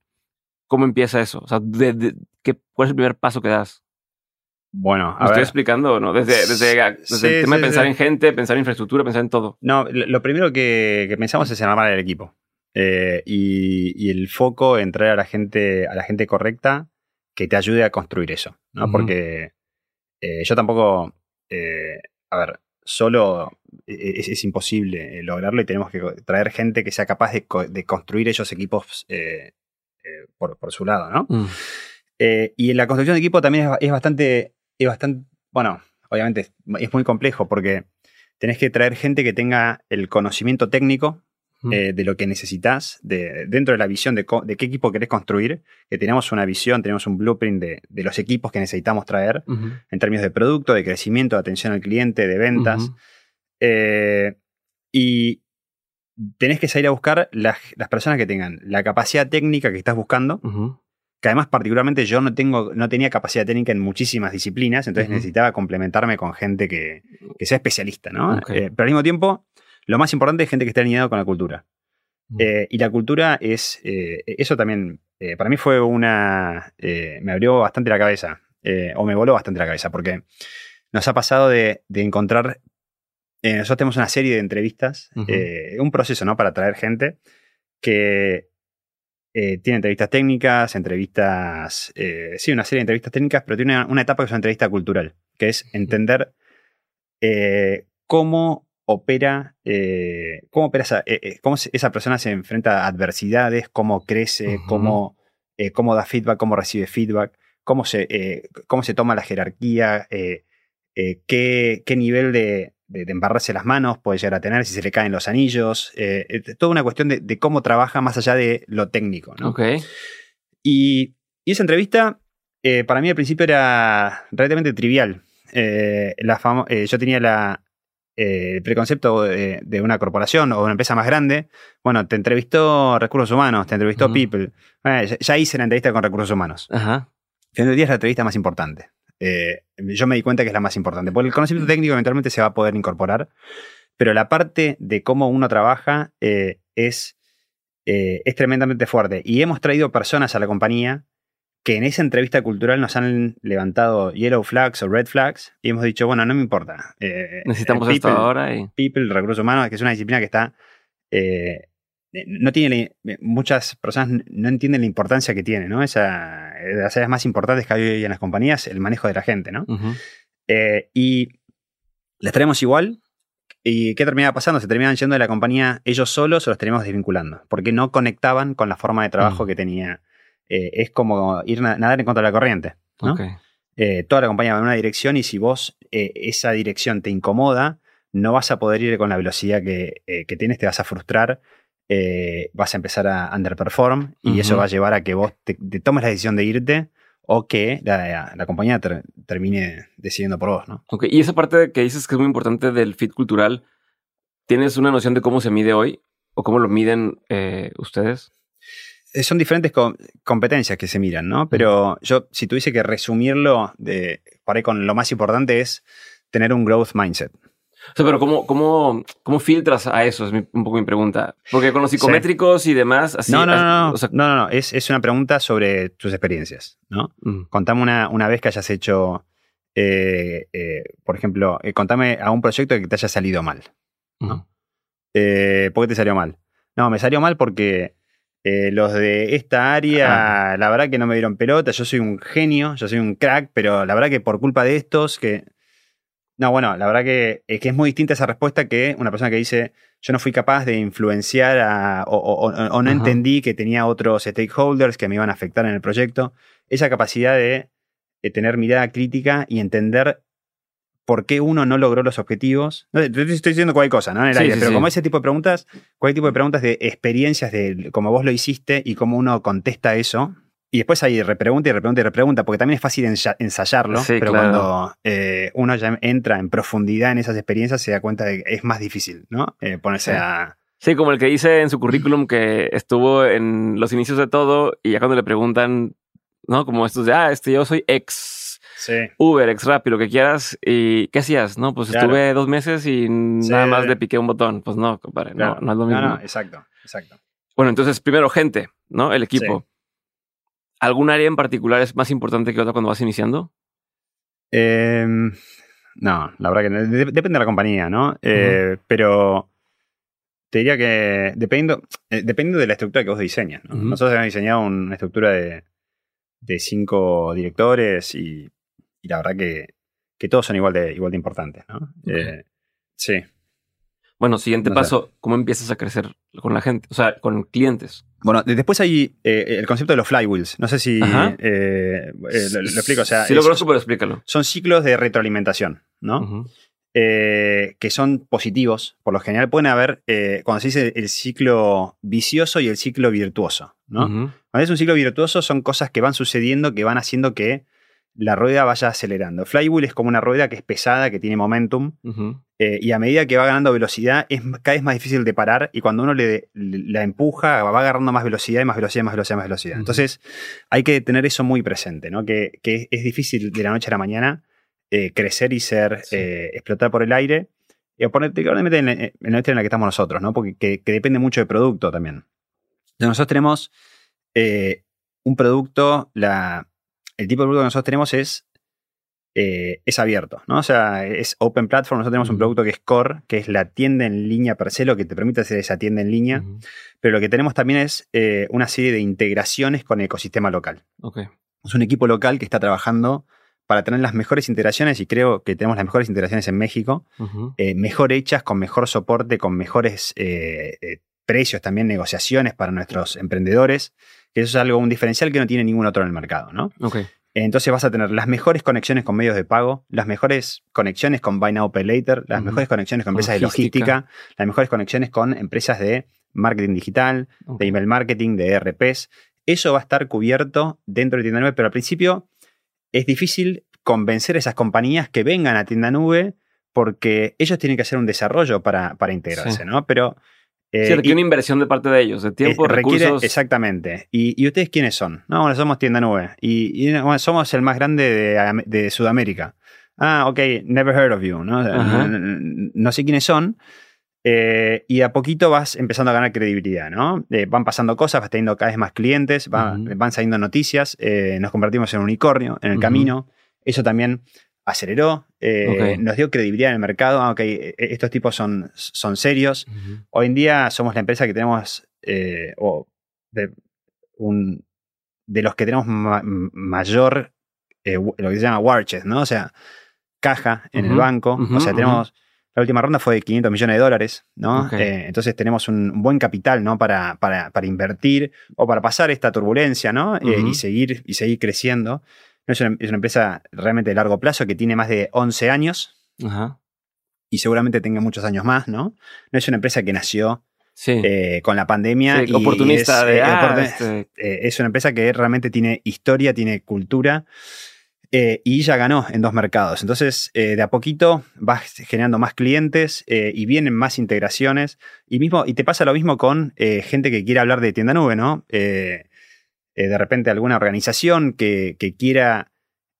¿Cómo empieza eso? O sea, de, ¿qué, ¿cuál es el primer paso que das? Bueno, a estoy explicando, ¿no? Desde, desde, el tema de pensar en gente, pensar en infraestructura, pensar en todo. No, lo primero que, pensamos es en armar el equipo. Eh, y, el foco en traer a la gente, a la gente correcta que te ayude a construir eso, ¿no? Porque eh, yo tampoco, eh, a ver, solo es, imposible lograrlo y tenemos que traer gente que sea capaz de, construir esos equipos por, su lado, ¿no? Mm. y en la construcción de equipo también es bastante es bastante, bueno, obviamente es muy complejo porque tenés que traer gente que tenga el conocimiento técnico eh, de lo que necesitas, de, dentro de la visión de, qué equipo querés construir, que tenemos una visión, tenemos un blueprint de, los equipos que necesitamos traer en términos de producto, de crecimiento, de atención al cliente, de ventas. Eh, y tenés que salir a buscar las, personas que tengan la capacidad técnica que estás buscando, que además particularmente yo no, tengo, no tenía capacidad técnica en muchísimas disciplinas, entonces necesitaba complementarme con gente que, sea especialista, ¿no? Eh, pero al mismo tiempo, lo más importante es gente que esté alineado con la cultura. Mm. Eh, y la cultura es, eh, eso también, para mí fue una, me abrió bastante la cabeza, o me voló bastante la cabeza, porque nos ha pasado de, encontrar, nosotros tenemos una serie de entrevistas, un proceso, ¿no? Para traer gente que eh, tiene entrevistas técnicas, entrevistas, eh, sí, una serie de entrevistas técnicas, pero tiene una, etapa que es una entrevista cultural, que es entender eh, cómo opera, cómo opera esa, cómo esa persona se enfrenta a adversidades, cómo crece, cómo, cómo, da feedback, cómo recibe feedback, cómo se, cómo se toma la jerarquía, qué, qué nivel de, de, embarrarse las manos, puede llegar a tener si se le caen los anillos. Eh, eh, toda una cuestión de, cómo trabaja más allá de lo técnico. ¿no? Y, esa entrevista, eh, para mí al principio era relativamente trivial. La yo tenía la, el preconcepto de, una corporación o una empresa más grande. Bueno, te entrevistó recursos humanos, te entrevistó People. ya, hice la entrevista con recursos humanos. Ajá. Fin del día es la entrevista más importante. Eh, yo me di cuenta que es la más importante, porque el conocimiento técnico eventualmente se va a poder incorporar, pero la parte de cómo uno trabaja eh, es, eh, es tremendamente fuerte. Y hemos traído personas a la compañía que en esa entrevista cultural nos han levantado yellow flags o red flags y hemos dicho, bueno, no me importa. Necesitamos esto ahora. Y... People, recursos humanos, que es una disciplina que está eh, no tiene muchas personas no entienden la importancia que tiene, ¿no? Esa, de las áreas más importantes que hay en las compañías, el manejo de la gente, ¿no? Eh, y les traemos igual. ¿Y qué terminaba pasando? Se terminaban yendo de la compañía ellos solos o los tenemos desvinculando, porque no conectaban con la forma de trabajo mm. que tenía. Eh, es como ir a nadar en contra de la corriente, ¿no? toda la compañía va en una dirección y si vos esa dirección te incomoda, no vas a poder ir con la velocidad que, que tienes, te vas a frustrar eh, vas a empezar a underperform y eso va a llevar a que vos te, tomes la decisión de irte o que la, compañía termine decidiendo por vos, ¿no? y esa parte que dices que es muy importante del fit cultural, ¿tienes una noción de cómo se mide hoy o cómo lo miden eh, ustedes? Eh, son diferentes competencias que se miran, ¿no? Pero yo, si tuviese que resumirlo, de, para con lo más importante es tener un growth mindset. O sea, pero ¿cómo, cómo, cómo filtras a eso? Es un poco mi pregunta. Porque con los psicométricos y demás, así. No, no, no. no, no, no, Es, es, una pregunta sobre tus experiencias, ¿no? Mm. Contame una, una, vez que hayas hecho, eh, eh, por ejemplo, eh, contame a un proyecto que te haya salido mal. ¿no? ¿Por qué te salió mal? No, me salió mal porque los de esta área, la verdad que no me dieron pelota. Yo soy un genio, yo soy un crack, pero la verdad que por culpa de estos, que No, bueno, la verdad que es, que es muy distinta esa respuesta que una persona que dice, yo no fui capaz de influenciar a, o, o- o- o no Ajá. entendí que tenía otros stakeholders que me iban a afectar en el proyecto. Esa capacidad de, de tener mirada crítica y entender por qué uno no logró los objetivos. No, te estoy diciendo cualquier cosa, ¿no? En el Sí, aire, sí, pero sí. como ese tipo de preguntas, cualquier tipo de preguntas de experiencias de cómo vos lo hiciste y cómo uno contesta eso. Y después hay repregunta y repregunta y repregunta, porque también es fácil ensa- ensayarlo, Sí, pero claro. cuando eh, uno ya entra en profundidad en esas experiencias, se da cuenta de que es más difícil, ¿no? Eh, ponerse a. Sí, como el que dice en su currículum que estuvo en los inicios de todo y ya cuando le preguntan, ¿no? Como estos de, ah, este, yo soy ex Sí. Uber, ex Rappi, lo que quieras. ¿Y qué hacías? No, pues Claro. estuve dos meses y nada más le piqué un botón. Pues no, compadre, no, no es lo mismo. No, no, exacto, exacto. Bueno, entonces, primero, gente, ¿no? El equipo. ¿Algún área en particular es más importante que otra cuando vas iniciando? Eh, no, la verdad que no. De- depende de la compañía, ¿no? Eh, Pero te diría que dependiendo, eh, dependiendo de la estructura que vos diseñas. ¿no? Nosotros hemos diseñado una estructura de, de cinco directores y, y la verdad que, que todos son igual de, igual de importantes, ¿no? Eh, sí. Bueno, siguiente No sé. paso, ¿cómo empiezas a crecer con la gente? O sea, con clientes. Bueno, de- después hay eh, el concepto de los flywheels. No sé si eh, lo, lo explico. O sea, sí, lo conozco, pero explícalo. son ciclos de retroalimentación, ¿no? Eh, que son positivos. Por lo general pueden haber, eh, cuando se dice el ciclo vicioso y el ciclo virtuoso. ¿no? Cuando es un ciclo virtuoso son cosas que van sucediendo, que van haciendo que la rueda vaya acelerando. Flywheel es como una rueda que es pesada, que tiene momentum, eh, y a medida que va ganando velocidad es cada vez más difícil de parar, y cuando uno le, le- la empuja, va agarrando más velocidad, y más velocidad, más velocidad, más velocidad. Entonces hay que tener eso muy presente, ¿no? que, que es difícil de la noche a la mañana eh, crecer y ser, Sí. eh, explotar por el aire, y particularmente en, la- en la industria en la que estamos nosotros, ¿no? porque que, que depende mucho del producto también. Entonces, nosotros tenemos un producto, la, el tipo de producto que nosotros tenemos es, eh, es abierto, ¿no? O sea, es open platform. Nosotros tenemos un producto que es core, que es la tienda en línea per se, lo que te permite hacer esa tienda en línea. Pero lo que tenemos también es eh, una serie de integraciones con el ecosistema local. Es un equipo local que está trabajando para tener las mejores integraciones y creo que tenemos las mejores integraciones en México, eh, mejor hechas, con mejor soporte, con mejores eh, eh, precios, también negociaciones para nuestros emprendedores, que eso es algo, un diferencial que no tiene ningún otro en el mercado, ¿no? Entonces vas a tener las mejores conexiones con medios de pago, las mejores conexiones con Buy Now Pay Later, las mejores conexiones con empresas Logística. de logística, las mejores conexiones con empresas de marketing digital, de email marketing, de ERPs. Eso va a estar cubierto dentro de Tienda Nube, pero al principio es difícil convencer a esas compañías que vengan a Tienda Nube porque ellos tienen que hacer un desarrollo para, para integrarse, Sí. ¿no? Pero... eh, Sí, requiere una inversión de parte de ellos, de tiempo, eh, requiere- recursos. Exactamente. ¿Y, y ustedes quiénes son? No, bueno, somos Tienda Nube. Y, y, bueno, somos el más grande de, de Sudamérica. Ah, ok, never heard of you. No, no, no- no sé quiénes son. Eh, y a poquito vas empezando a ganar credibilidad, ¿no? Eh, van pasando cosas, vas teniendo cada vez más clientes, va- Ujú. van saliendo noticias, eh, nos convertimos en un unicornio en el Ujú. camino. Eso también aceleró, eh, nos dio credibilidad en el mercado. Ah, ok, eh, estos tipos son, son serios. Hoy en día somos la empresa que tenemos, eh, o de, un, de los que tenemos ma- mayor, eh, lo que se llama Warches, ¿no? O sea, caja en el banco. o sea, tenemos, la última ronda fue de 500 millones de dólares, ¿no? Eh, entonces tenemos un buen capital, ¿no? Para, para, para invertir o para pasar esta turbulencia, ¿no? Eh, y, seguir, y seguir creciendo. Es una, es una empresa realmente de largo plazo que tiene más de 11 años Ajá. y seguramente tenga muchos años más, ¿no? No es una empresa que nació Sí. eh, con la pandemia. Sí, y oportunista es, de. eh, ah, oportun- este, eh, es una empresa que realmente tiene historia, tiene cultura y ya ganó en dos mercados. Entonces, de a poquito vas generando más clientes y vienen más integraciones. Y, mismo, y te pasa lo mismo con gente que quiere hablar de tienda nube, ¿no? Eh, de repente alguna organización que, que quiera,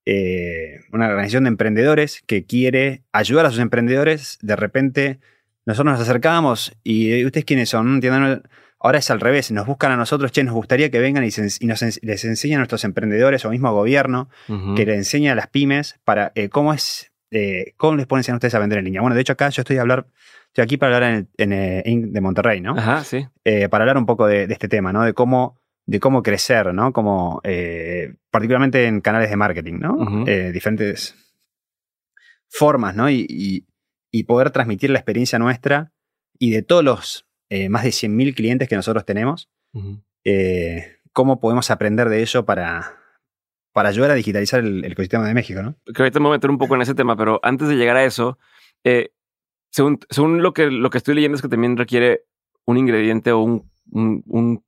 eh, una organización de emprendedores que quiere ayudar a sus emprendedores, de repente nosotros nos acercamos y ustedes quiénes son, Nube? Ahora es al revés, nos buscan a nosotros, che, nos gustaría que vengan y, nos les enseñen a nuestros emprendedores o mismo gobierno, que le enseñe a las pymes para eh, cómo es, cómo les enseñar a ustedes a vender en línea. Bueno, de hecho acá yo estoy, a hablar, estoy aquí para hablar en, el- en, Inc. de Monterrey, ¿no? Ajá, sí. eh, para hablar un poco de, de este tema, ¿no? De cómo, de cómo crecer, ¿no? Como, eh, particularmente en canales de marketing, ¿no? Eh, diferentes formas, ¿no? Y, poder transmitir la experiencia nuestra y de todos los eh, más de 100.000 clientes que nosotros tenemos, cómo podemos aprender de ello para, para ayudar a digitalizar el, ecosistema de México, ¿no? Que ahorita me voy a meter un poco en ese tema, pero antes de llegar a eso, según, según lo, que, lo que estoy leyendo es que también requiere un ingrediente o un, un,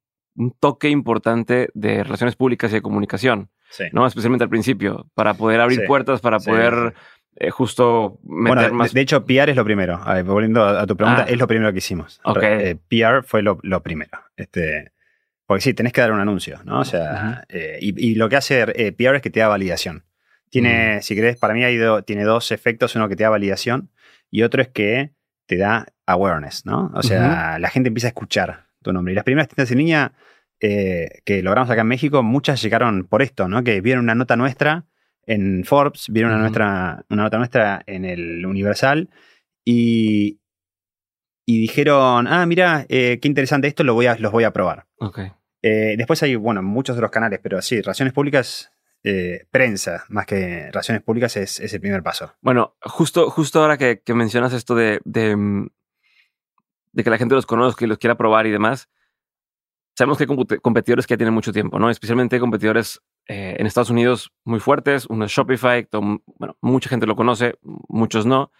toque importante de relaciones públicas y de comunicación, ¿no? Especialmente al principio, para poder abrir puertas, para poder eh, justo meter bueno, más... De, hecho, PR es lo primero. volviendo a, tu pregunta, ah. es lo primero que hicimos. Okay. PR fue lo, lo primero. Este, porque sí, tenés que dar un anuncio, ¿no? O sea, eh, y, lo que hace eh, PR es que te da validación. Tiene, si querés, para mí ha tiene dos efectos. Uno que te da validación y otro es que te da awareness, ¿no? O sea, la gente empieza a escuchar tu nombre. Y las primeras tiendas en línea eh, que logramos acá en México, muchas llegaron por esto, ¿no? Que vieron una nota nuestra en Forbes, vieron una, nuestra, una nota nuestra en el Universal y, y dijeron, ah, mira, eh, qué interesante esto, lo voy a, los voy a probar. Eh, después hay, bueno, muchos otros canales, pero sí, relaciones públicas, eh, prensa, más que relaciones públicas, es, el primer paso. Bueno, justo, justo ahora que, mencionas esto de, mm, de, que la gente los conozca y los quiera probar y demás, sabemos que hay competidores que ya tienen mucho tiempo, ¿no? Especialmente competidores en Estados Unidos muy fuertes, uno es Shopify, bueno, mucha gente lo conoce, muchos no,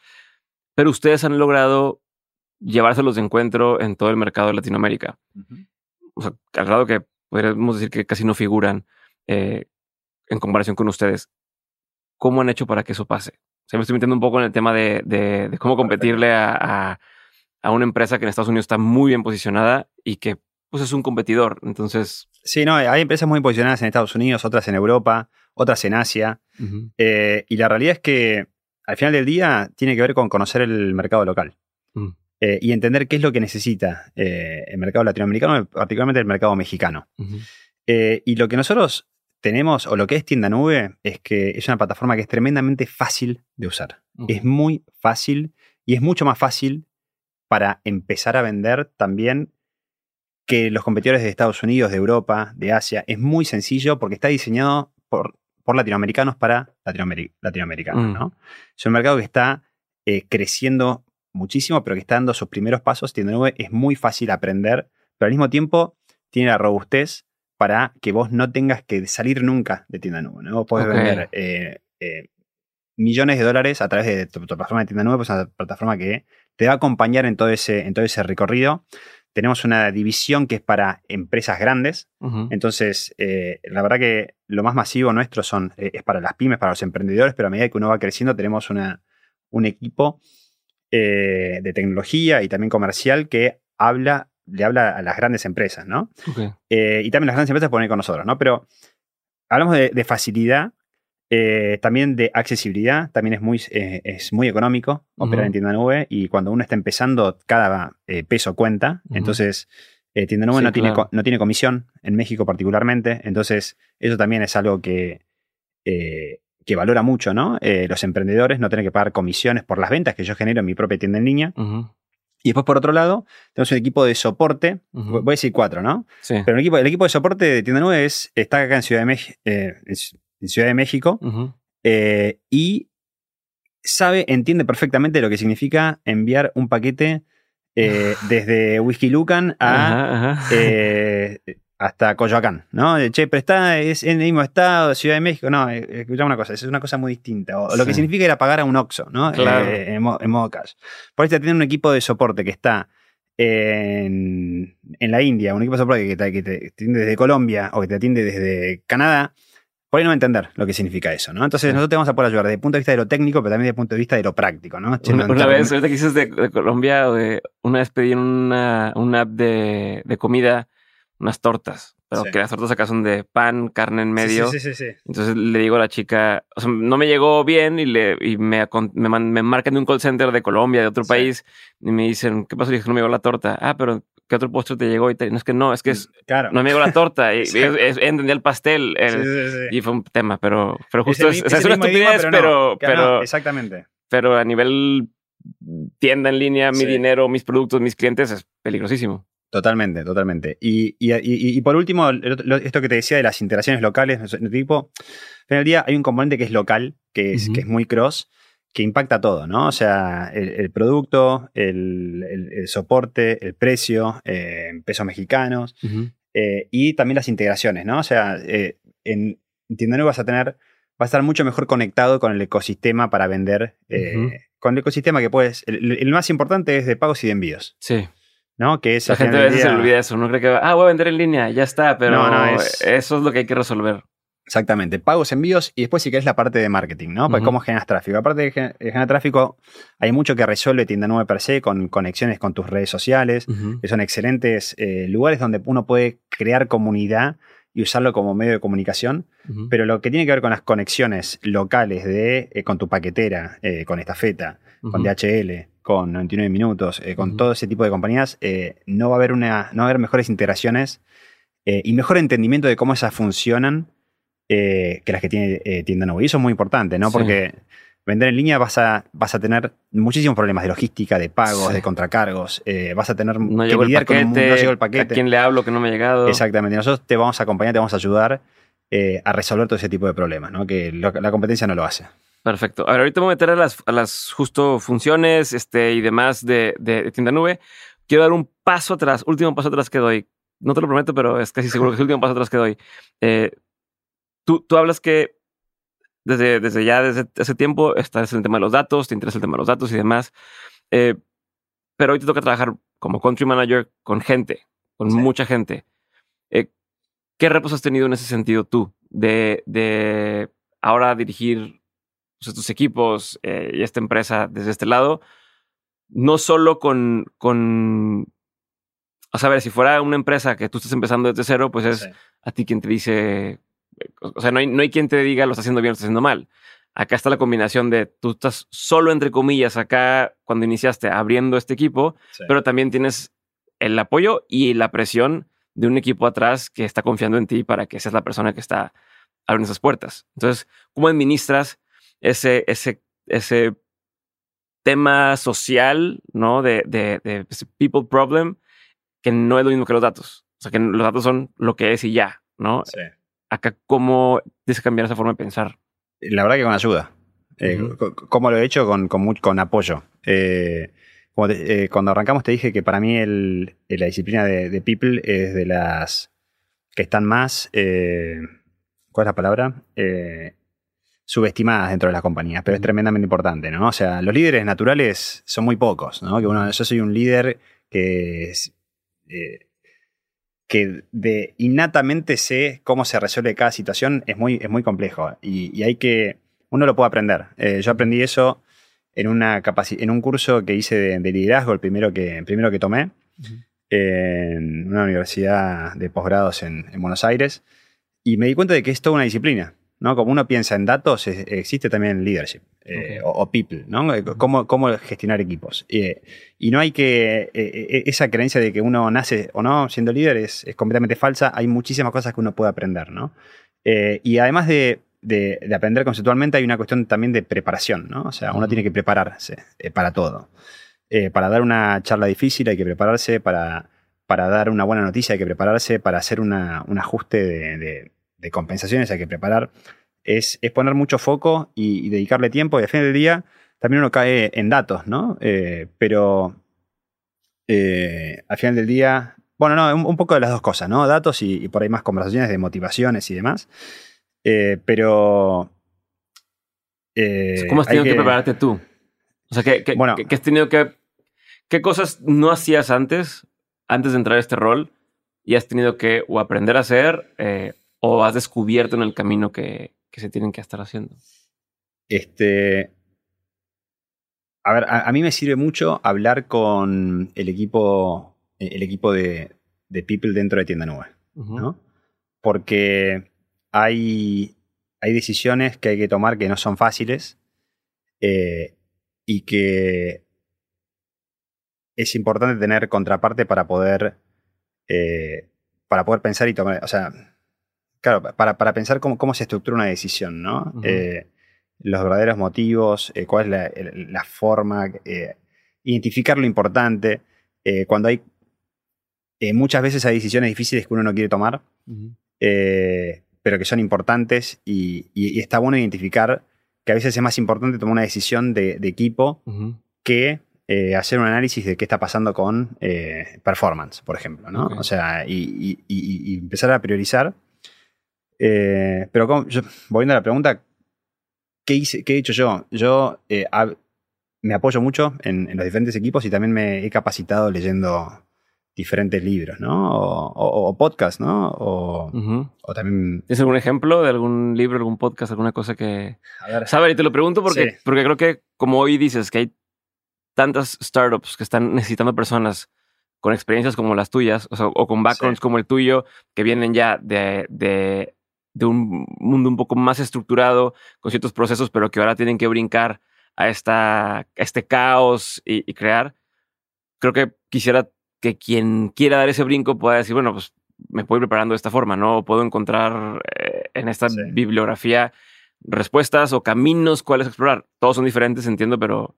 pero ustedes han logrado llevárselos de encuentro en todo el mercado de Latinoamérica. O sea, al grado que podríamos decir que casi no figuran eh, en comparación con ustedes. ¿Cómo han hecho para que eso pase? O sea, me estoy metiendo un poco en el tema de, cómo competirle a, una empresa que en Estados Unidos está muy bien posicionada y que pues es un competidor. Entonces. Sí, no, hay empresas muy posicionadas en Estados Unidos, otras en Europa, otras en Asia. Eh, y la realidad es que al final del día tiene que ver con conocer el mercado local. Mm. Eh, y entender qué es lo que necesita eh, el mercado latinoamericano, particularmente el mercado mexicano. Eh, y lo que nosotros tenemos, o lo que es Tienda Nube, es que es una plataforma que es tremendamente fácil de usar. Es muy fácil y es mucho más fácil para empezar a vender también que los competidores de Estados Unidos, de Europa, de Asia. Es muy sencillo porque está diseñado por, por latinoamericanos para latinoamericanos. ¿no? Es un mercado que está creciendo muchísimo, pero que está dando sus primeros pasos. Tienda Nube es muy fácil aprender, pero al mismo tiempo tiene la robustez para que vos no tengas que salir nunca de Tienda Nube. ¿no? Vos podés vender eh, eh, millones de dólares a través de tu, plataforma de Tienda Nube, pues una plataforma que te va a acompañar en todo ese, en todo ese recorrido. Tenemos una división que es para empresas grandes. Entonces, eh, la verdad que lo más masivo nuestro son, es para las pymes, para los emprendedores, pero a medida que uno va creciendo tenemos una, un equipo eh, de tecnología y también comercial que habla, le habla a las grandes empresas, ¿no? Eh, y también las grandes empresas ponen con nosotros, ¿no? Pero hablamos de, facilidad, eh, también de accesibilidad, también es muy, es muy económico operar en tienda nube y cuando uno está empezando, cada peso cuenta. Entonces, tienda nube no, tiene, no tiene comisión, en México particularmente. Entonces, eso también es algo que que valora mucho, ¿no? Eh, los emprendedores no tener que pagar comisiones por las ventas que yo genero en mi propia tienda en línea. Y después, por otro lado, tenemos un equipo de soporte. Voy a decir cuatro, ¿no? Sí. Pero el equipo, el equipo de soporte de Tienda Nube está acá en Ciudad de, eh, en Ciudad de México eh, y sabe, entiende perfectamente lo que significa enviar un paquete desde Whisky Lucan a hasta Coyoacán, ¿no? Che, pero está, es en el mismo estado, Ciudad de México. No, eh, escuchame una cosa, es una cosa muy distinta. O, lo que significa ir a pagar a un Oxxo, ¿no? Eh, en, modo cash. Por eso tiene un equipo de soporte que está en, la India, un equipo de soporte que te, que te, atiende desde Colombia o que te atiende desde Canadá. Por ahí no va a entender lo que significa eso, ¿no? Entonces nosotros te vamos a poder ayudar desde el punto de vista de lo técnico, pero también desde el punto de vista de lo práctico, ¿no? una, vez, ahorita que dices de, Colombia, de, una vez pedí una, una app de, de comida unas tortas, pero que las tortas acá son de pan, carne en medio. Sí, sí, sí, Entonces le digo a la chica, o sea, no me llegó bien y, le, y me, me, marcan de un call center de Colombia, de otro país, y me dicen, ¿qué pasó? Y dije, no me llegó la torta. Ah, pero ¿qué otro postre te llegó? Y no es que no, es que es, mm, claro. no me llegó la torta. Y, entendí el pastel. y fue un tema, pero, pero justo es, es, una estupidez, pero, pero, exactamente. Pero a nivel tienda en línea, mi dinero, mis productos, mis clientes, es peligrosísimo. Totalmente, totalmente. Y, por último, esto que te decía de las interacciones locales, tipo, en el día hay un componente que es local, que es, que es muy cross, que impacta todo, ¿no? O sea, el, producto, el, soporte, el precio, eh, pesos mexicanos eh, y también las integraciones, ¿no? O sea, eh, en Tienda vas a tener, va a estar mucho mejor conectado con el ecosistema para vender, con el ecosistema que puedes, el, más importante es de pagos y de envíos. Sí. ¿No? Que es la gente a veces se olvida eso, no cree que, ah, voy a vender en línea, ya está, pero no, no, eso es lo que hay que resolver. Exactamente, pagos, envíos y después si querés la parte de marketing, ¿no? Pues cómo generas tráfico. Aparte de generar tráfico, hay mucho que resuelve Tienda 9 per se con conexiones con tus redes sociales, que son excelentes eh, lugares donde uno puede crear comunidad y usarlo como medio de comunicación. Pero lo que tiene que ver con las conexiones locales de, eh, con tu paquetera, eh, con Estafeta, con DHL, con 99 minutos, con todo ese tipo de compañías, no, va a haber una, no va a haber mejores integraciones y mejor entendimiento de cómo esas funcionan eh, que las que tiene eh, tienda nueva. Y eso es muy importante, ¿no? Porque vender en línea vas a, vas a tener muchísimos problemas de logística, de pagos, de contracargos. Eh, vas a tener no que lidiar con no llegó el paquete. ¿A quién le hablo que no me ha llegado? Exactamente. Nosotros te vamos a acompañar, te vamos a ayudar a resolver todo ese tipo de problemas, ¿no? Que la competencia no lo hace. Perfecto. A ver, ahorita voy a meter a las, a las justo funciones este, y demás de, de, tienda nube. Quiero dar un paso atrás, último paso atrás que doy. No te lo prometo, pero es casi seguro que es el último paso atrás que doy. Eh, tú, hablas que desde, desde ya, desde ese tiempo, estás en el tema de los datos, te interesa el tema de los datos y demás. Eh, pero hoy te toca trabajar como country manager con gente, con mucha gente. Eh, ¿Qué repos has tenido en ese sentido tú? De, de ahora dirigir pues, estos equipos eh, y esta empresa desde este lado, no solo con, con a saber, si fuera una empresa que tú estás empezando desde cero, pues es a ti quien te dice o sea, no hay, no hay quien te diga lo está haciendo bien o lo está haciendo mal. Acá está la combinación de tú estás solo, entre comillas, acá cuando iniciaste abriendo este equipo, pero también tienes el apoyo y la presión de un equipo atrás que está confiando en ti para que seas la persona que está abriendo esas puertas. Entonces, ¿cómo administras ese, ese, ese tema social, ¿no? De, de, de ese people problem, que no es lo mismo que los datos. O sea, que los datos son lo que es y ya, ¿no? Sí acá cómo tienes que cambiar esa forma de pensar. La verdad que con ayuda. Eh, ¿Cómo lo he hecho? Con, con, apoyo. Eh, eh, cuando arrancamos te dije que para mí la disciplina de, People es de las que están más, ¿cuál es la palabra? Subestimadas dentro de las compañías, pero es tremendamente importante, ¿no? O sea, los líderes naturales son muy pocos, ¿no? Que uno, yo soy un líder que es, que de innatamente sé cómo se resuelve cada situación es muy, es muy complejo y, hay que, uno lo puede aprender. Eh, yo aprendí eso en, una en un curso que hice de, liderazgo, el primero que, primero que tomé, en una universidad de posgrados en, en Buenos Aires, y me di cuenta de que es toda una disciplina. ¿No? Como uno piensa en datos, existe también leadership eh, o, people, ¿no? Eh, cómo, cómo gestionar equipos. y no hay que, eh, esa creencia de que uno nace o no siendo líder es, completamente falsa. Hay muchísimas cosas que uno puede aprender, ¿no? y además de, aprender conceptualmente, hay una cuestión también de preparación, ¿no? O sea, uno tiene que prepararse para todo. para dar una charla difícil hay que prepararse, para, para dar una buena noticia hay que prepararse, para hacer un ajuste de de compensaciones hay que preparar, es, poner mucho foco y, dedicarle tiempo. Y al fin del día también uno cae en datos, ¿no? Eh, pero eh, al final del día, bueno, no, un, poco de las dos cosas, ¿no? Datos y, por ahí más conversaciones de motivaciones y demás. Eh, pero... ¿Cómo has tenido que, prepararte tú? O sea, ¿qué, bueno, has tenido que... ¿Qué cosas no hacías antes, antes de entrar a este rol, y has tenido que o aprender a hacer o has descubierto en el camino que, se tienen que estar haciendo? Este. A ver, a, mí me sirve mucho hablar con el equipo, el equipo de, People dentro de Tienda Nube, ¿no? Porque hay, hay decisiones que hay que tomar que no son fáciles eh, y que es importante tener contraparte para poder, eh, para poder pensar y tomar. O sea, Claro, para, pensar cómo, se estructura una decisión, ¿no? Eh, los verdaderos motivos, eh, cuál es la, forma, eh, identificar lo importante. cuando hay. muchas veces hay decisiones difíciles que uno no quiere tomar, pero que son importantes y, está bueno identificar que a veces es más importante tomar una decisión de, de equipo que eh, hacer un análisis de qué está pasando con eh, performance, por ejemplo, ¿no? O sea, y, y- y- y empezar a priorizar. Eh, pero como- yo- volviendo a la pregunta, ¿qué, hice, qué he hecho yo? Yo eh, hab- me apoyo mucho en, en los diferentes equipos y también me he capacitado leyendo diferentes libros, ¿no? O, o- o podcasts, ¿no? O, Ujú. o también... ¿Tienes algún ejemplo de algún libro, algún podcast, alguna cosa que... A ver, Saber, y te lo pregunto porque, Sí. porque creo que como hoy dices que hay tantas startups que están necesitando personas con experiencias como las tuyas, o, sea, o con backgrounds Sí. como el tuyo, que vienen ya de, de, de un mundo un poco más estructurado, con ciertos procesos, pero que ahora tienen que brincar a, esta, a este caos y, y crear. Creo que quisiera que quien quiera dar ese brinco pueda decir, bueno, pues me puedo ir preparando de esta forma, ¿no? Puedo encontrar eh, en esta Sí. bibliografía respuestas o caminos cuáles explorar. Todos son diferentes, entiendo, pero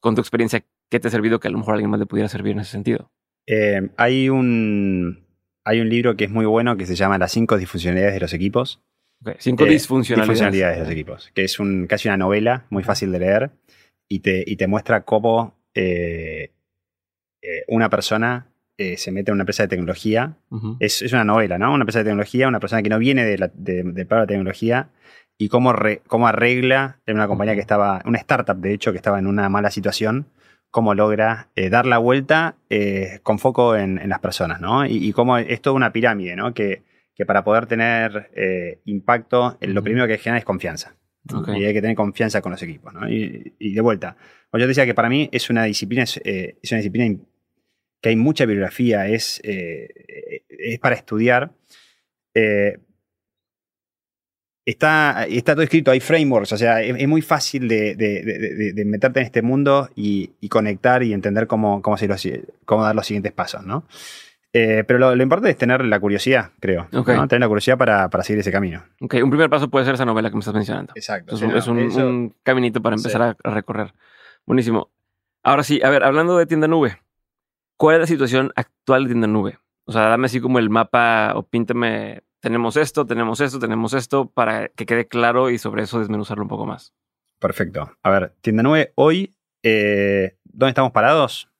con tu experiencia, ¿qué te ha servido que a lo mejor a alguien más le pudiera servir en ese sentido? Eh, hay, un, hay un libro que es muy bueno que se llama Las cinco disfuncionalidades de los equipos. Cinco Eh, disfuncionalidades. disfuncionalidades de los equipos, que es un, casi una novela muy fácil de leer y te, y te muestra cómo eh, eh, una persona eh, se mete en una empresa de tecnología. Es, es una novela, ¿no? Una empresa de tecnología, una persona que no viene de la, de, de la tecnología y cómo, re- cómo arregla en una compañía que estaba, una startup de hecho, que estaba en una mala situación, cómo logra eh, dar la vuelta eh, con foco en, en las personas, ¿no? Y, y cómo es toda una pirámide, ¿no? Que, que para poder tener eh, impacto, lo primero que hay que generar es confianza. Y hay que tener confianza con los equipos, ¿no? Y, y de vuelta, como yo te decía que para mí es una disciplina, es, es una disciplina in- que hay mucha bibliografía, es, es para estudiar. Está, está todo escrito, hay frameworks, o sea, es, es muy fácil de, de- de- de- de meterte en este mundo y, y conectar y entender cómo, cómo, hacer los- cómo dar los siguientes pasos, ¿no? Eh, pero lo, lo importante es tener la curiosidad, creo. Ok. ¿no? Tener la curiosidad para, para seguir ese camino. Ok, un primer paso puede ser esa novela que me estás mencionando. Exacto. Es un, es un- un caminito para empezar a, a recorrer. Buenísimo. Ahora sí, a ver, hablando de tienda nube, ¿cuál es la situación actual de tienda nube? O sea, dame así como el mapa o píntame, tenemos esto, tenemos esto, tenemos esto, para que quede claro y sobre eso desmenuzarlo un poco más. Perfecto. A ver, tienda nube, hoy, eh, ¿dónde estamos parados?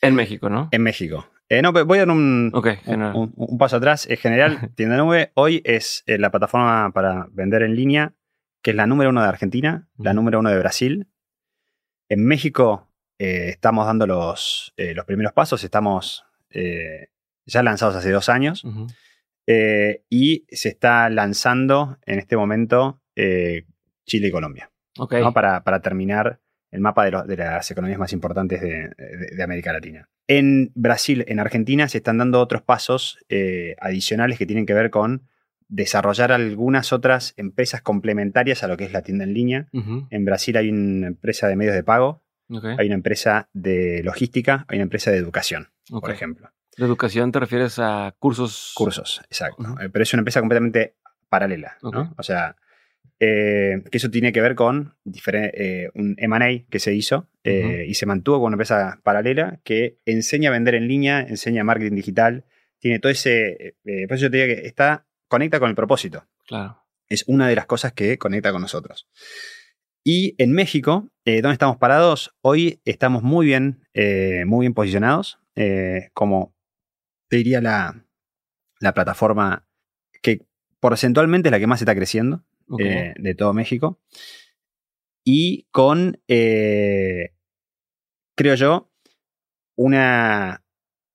En México, ¿no? En México. Eh, no, voy a dar un, un, general. un- un paso atrás. En general, Tienda Nube hoy es eh, la plataforma para vender en línea, que es la número uno de Argentina, la número uno de Brasil. En México eh, estamos dando los, eh, los primeros pasos, estamos ya lanzados hace dos años. Eh, y se está lanzando en este momento eh, Chile y Colombia. Ok. ¿no? para, para terminar el mapa de, las economías más importantes de, de- de América Latina. En Brasil, en Argentina, se están dando otros pasos eh, adicionales que tienen que ver con desarrollar algunas otras empresas complementarias a lo que es la tienda en línea. En Brasil hay una empresa de medios de pago, hay una empresa de logística, hay una empresa de educación, por ejemplo. ¿De educación te refieres a cursos? Cursos, exacto. Eh, Pero es una empresa completamente paralela, ¿no? O sea, eh, que eso tiene que ver con eh, un M&A que se hizo eh, y se mantuvo con una empresa paralela que enseña a vender en línea, enseña marketing digital, tiene todo ese... por eso yo te digo que está, conecta con el propósito. Claro. Es una de las cosas que conecta con nosotros. Y en México, ¿dónde estamos parados? Hoy estamos muy bien, muy bien posicionados, eh, como te diría la, la plataforma que porcentualmente es la que más está creciendo eh, de todo México. Y con, eh, creo yo, una,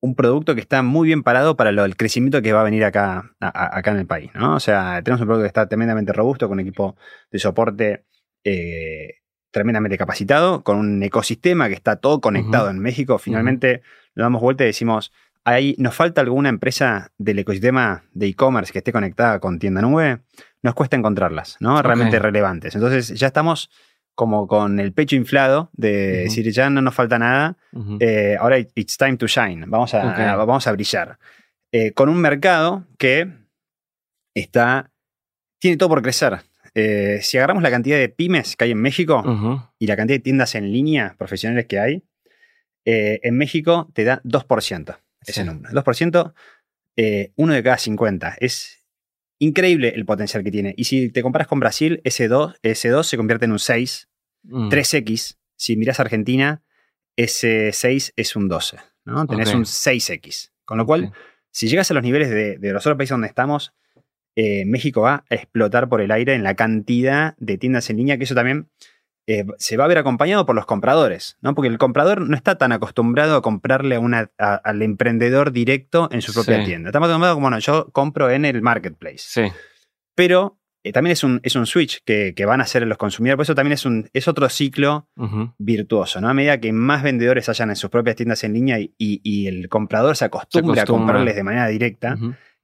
un producto que está muy bien parado para lo, el crecimiento que va a venir acá, a- acá en el país. ¿no? O sea, tenemos un producto que está tremendamente robusto, con un equipo de soporte eh, tremendamente capacitado, con un ecosistema que está todo conectado en México. Finalmente nos damos vuelta y decimos, ahí nos falta alguna empresa del ecosistema de e-commerce que esté conectada con tienda nube, nos cuesta encontrarlas, ¿no? Realmente relevantes. Entonces ya estamos como con el pecho inflado de decir, ya no nos falta nada, eh, ahora it's time to shine, vamos a, vamos a brillar. Eh, con un mercado que está, tiene todo por crecer. Eh, si agarramos la cantidad de pymes que hay en México, y la cantidad de tiendas en línea profesionales que hay, en México te da 2% ese Sí. número. 2%, eh, uno de cada 50. Es increíble el potencial que tiene. Y si te comparas con Brasil, ese 2, ese 2 se convierte en un 6, Mm. 3X. Si miras Argentina, ese 6 es un 12. ¿no? Tenés Ok. un 6X. Con lo cual, Ok. si llegas a los niveles de, de los otros países donde estamos, eh, México va a explotar por el aire en la cantidad de tiendas en línea, que eso también eh, se va a ver acompañado por los compradores, ¿no? Porque el comprador no está tan acostumbrado a comprarle a una, a- al emprendedor directo en su propia Sí. tienda. Estamos acostumbrados como, bueno, yo compro en el marketplace. Sí. Pero eh, también es un, es un switch que, que van a hacer los consumidores, por eso también es, un, es otro ciclo virtuoso, ¿no? A medida que más vendedores hayan en sus propias tiendas en línea y, y- y el comprador se acostumbre a acostumbra. comprarles de manera directa.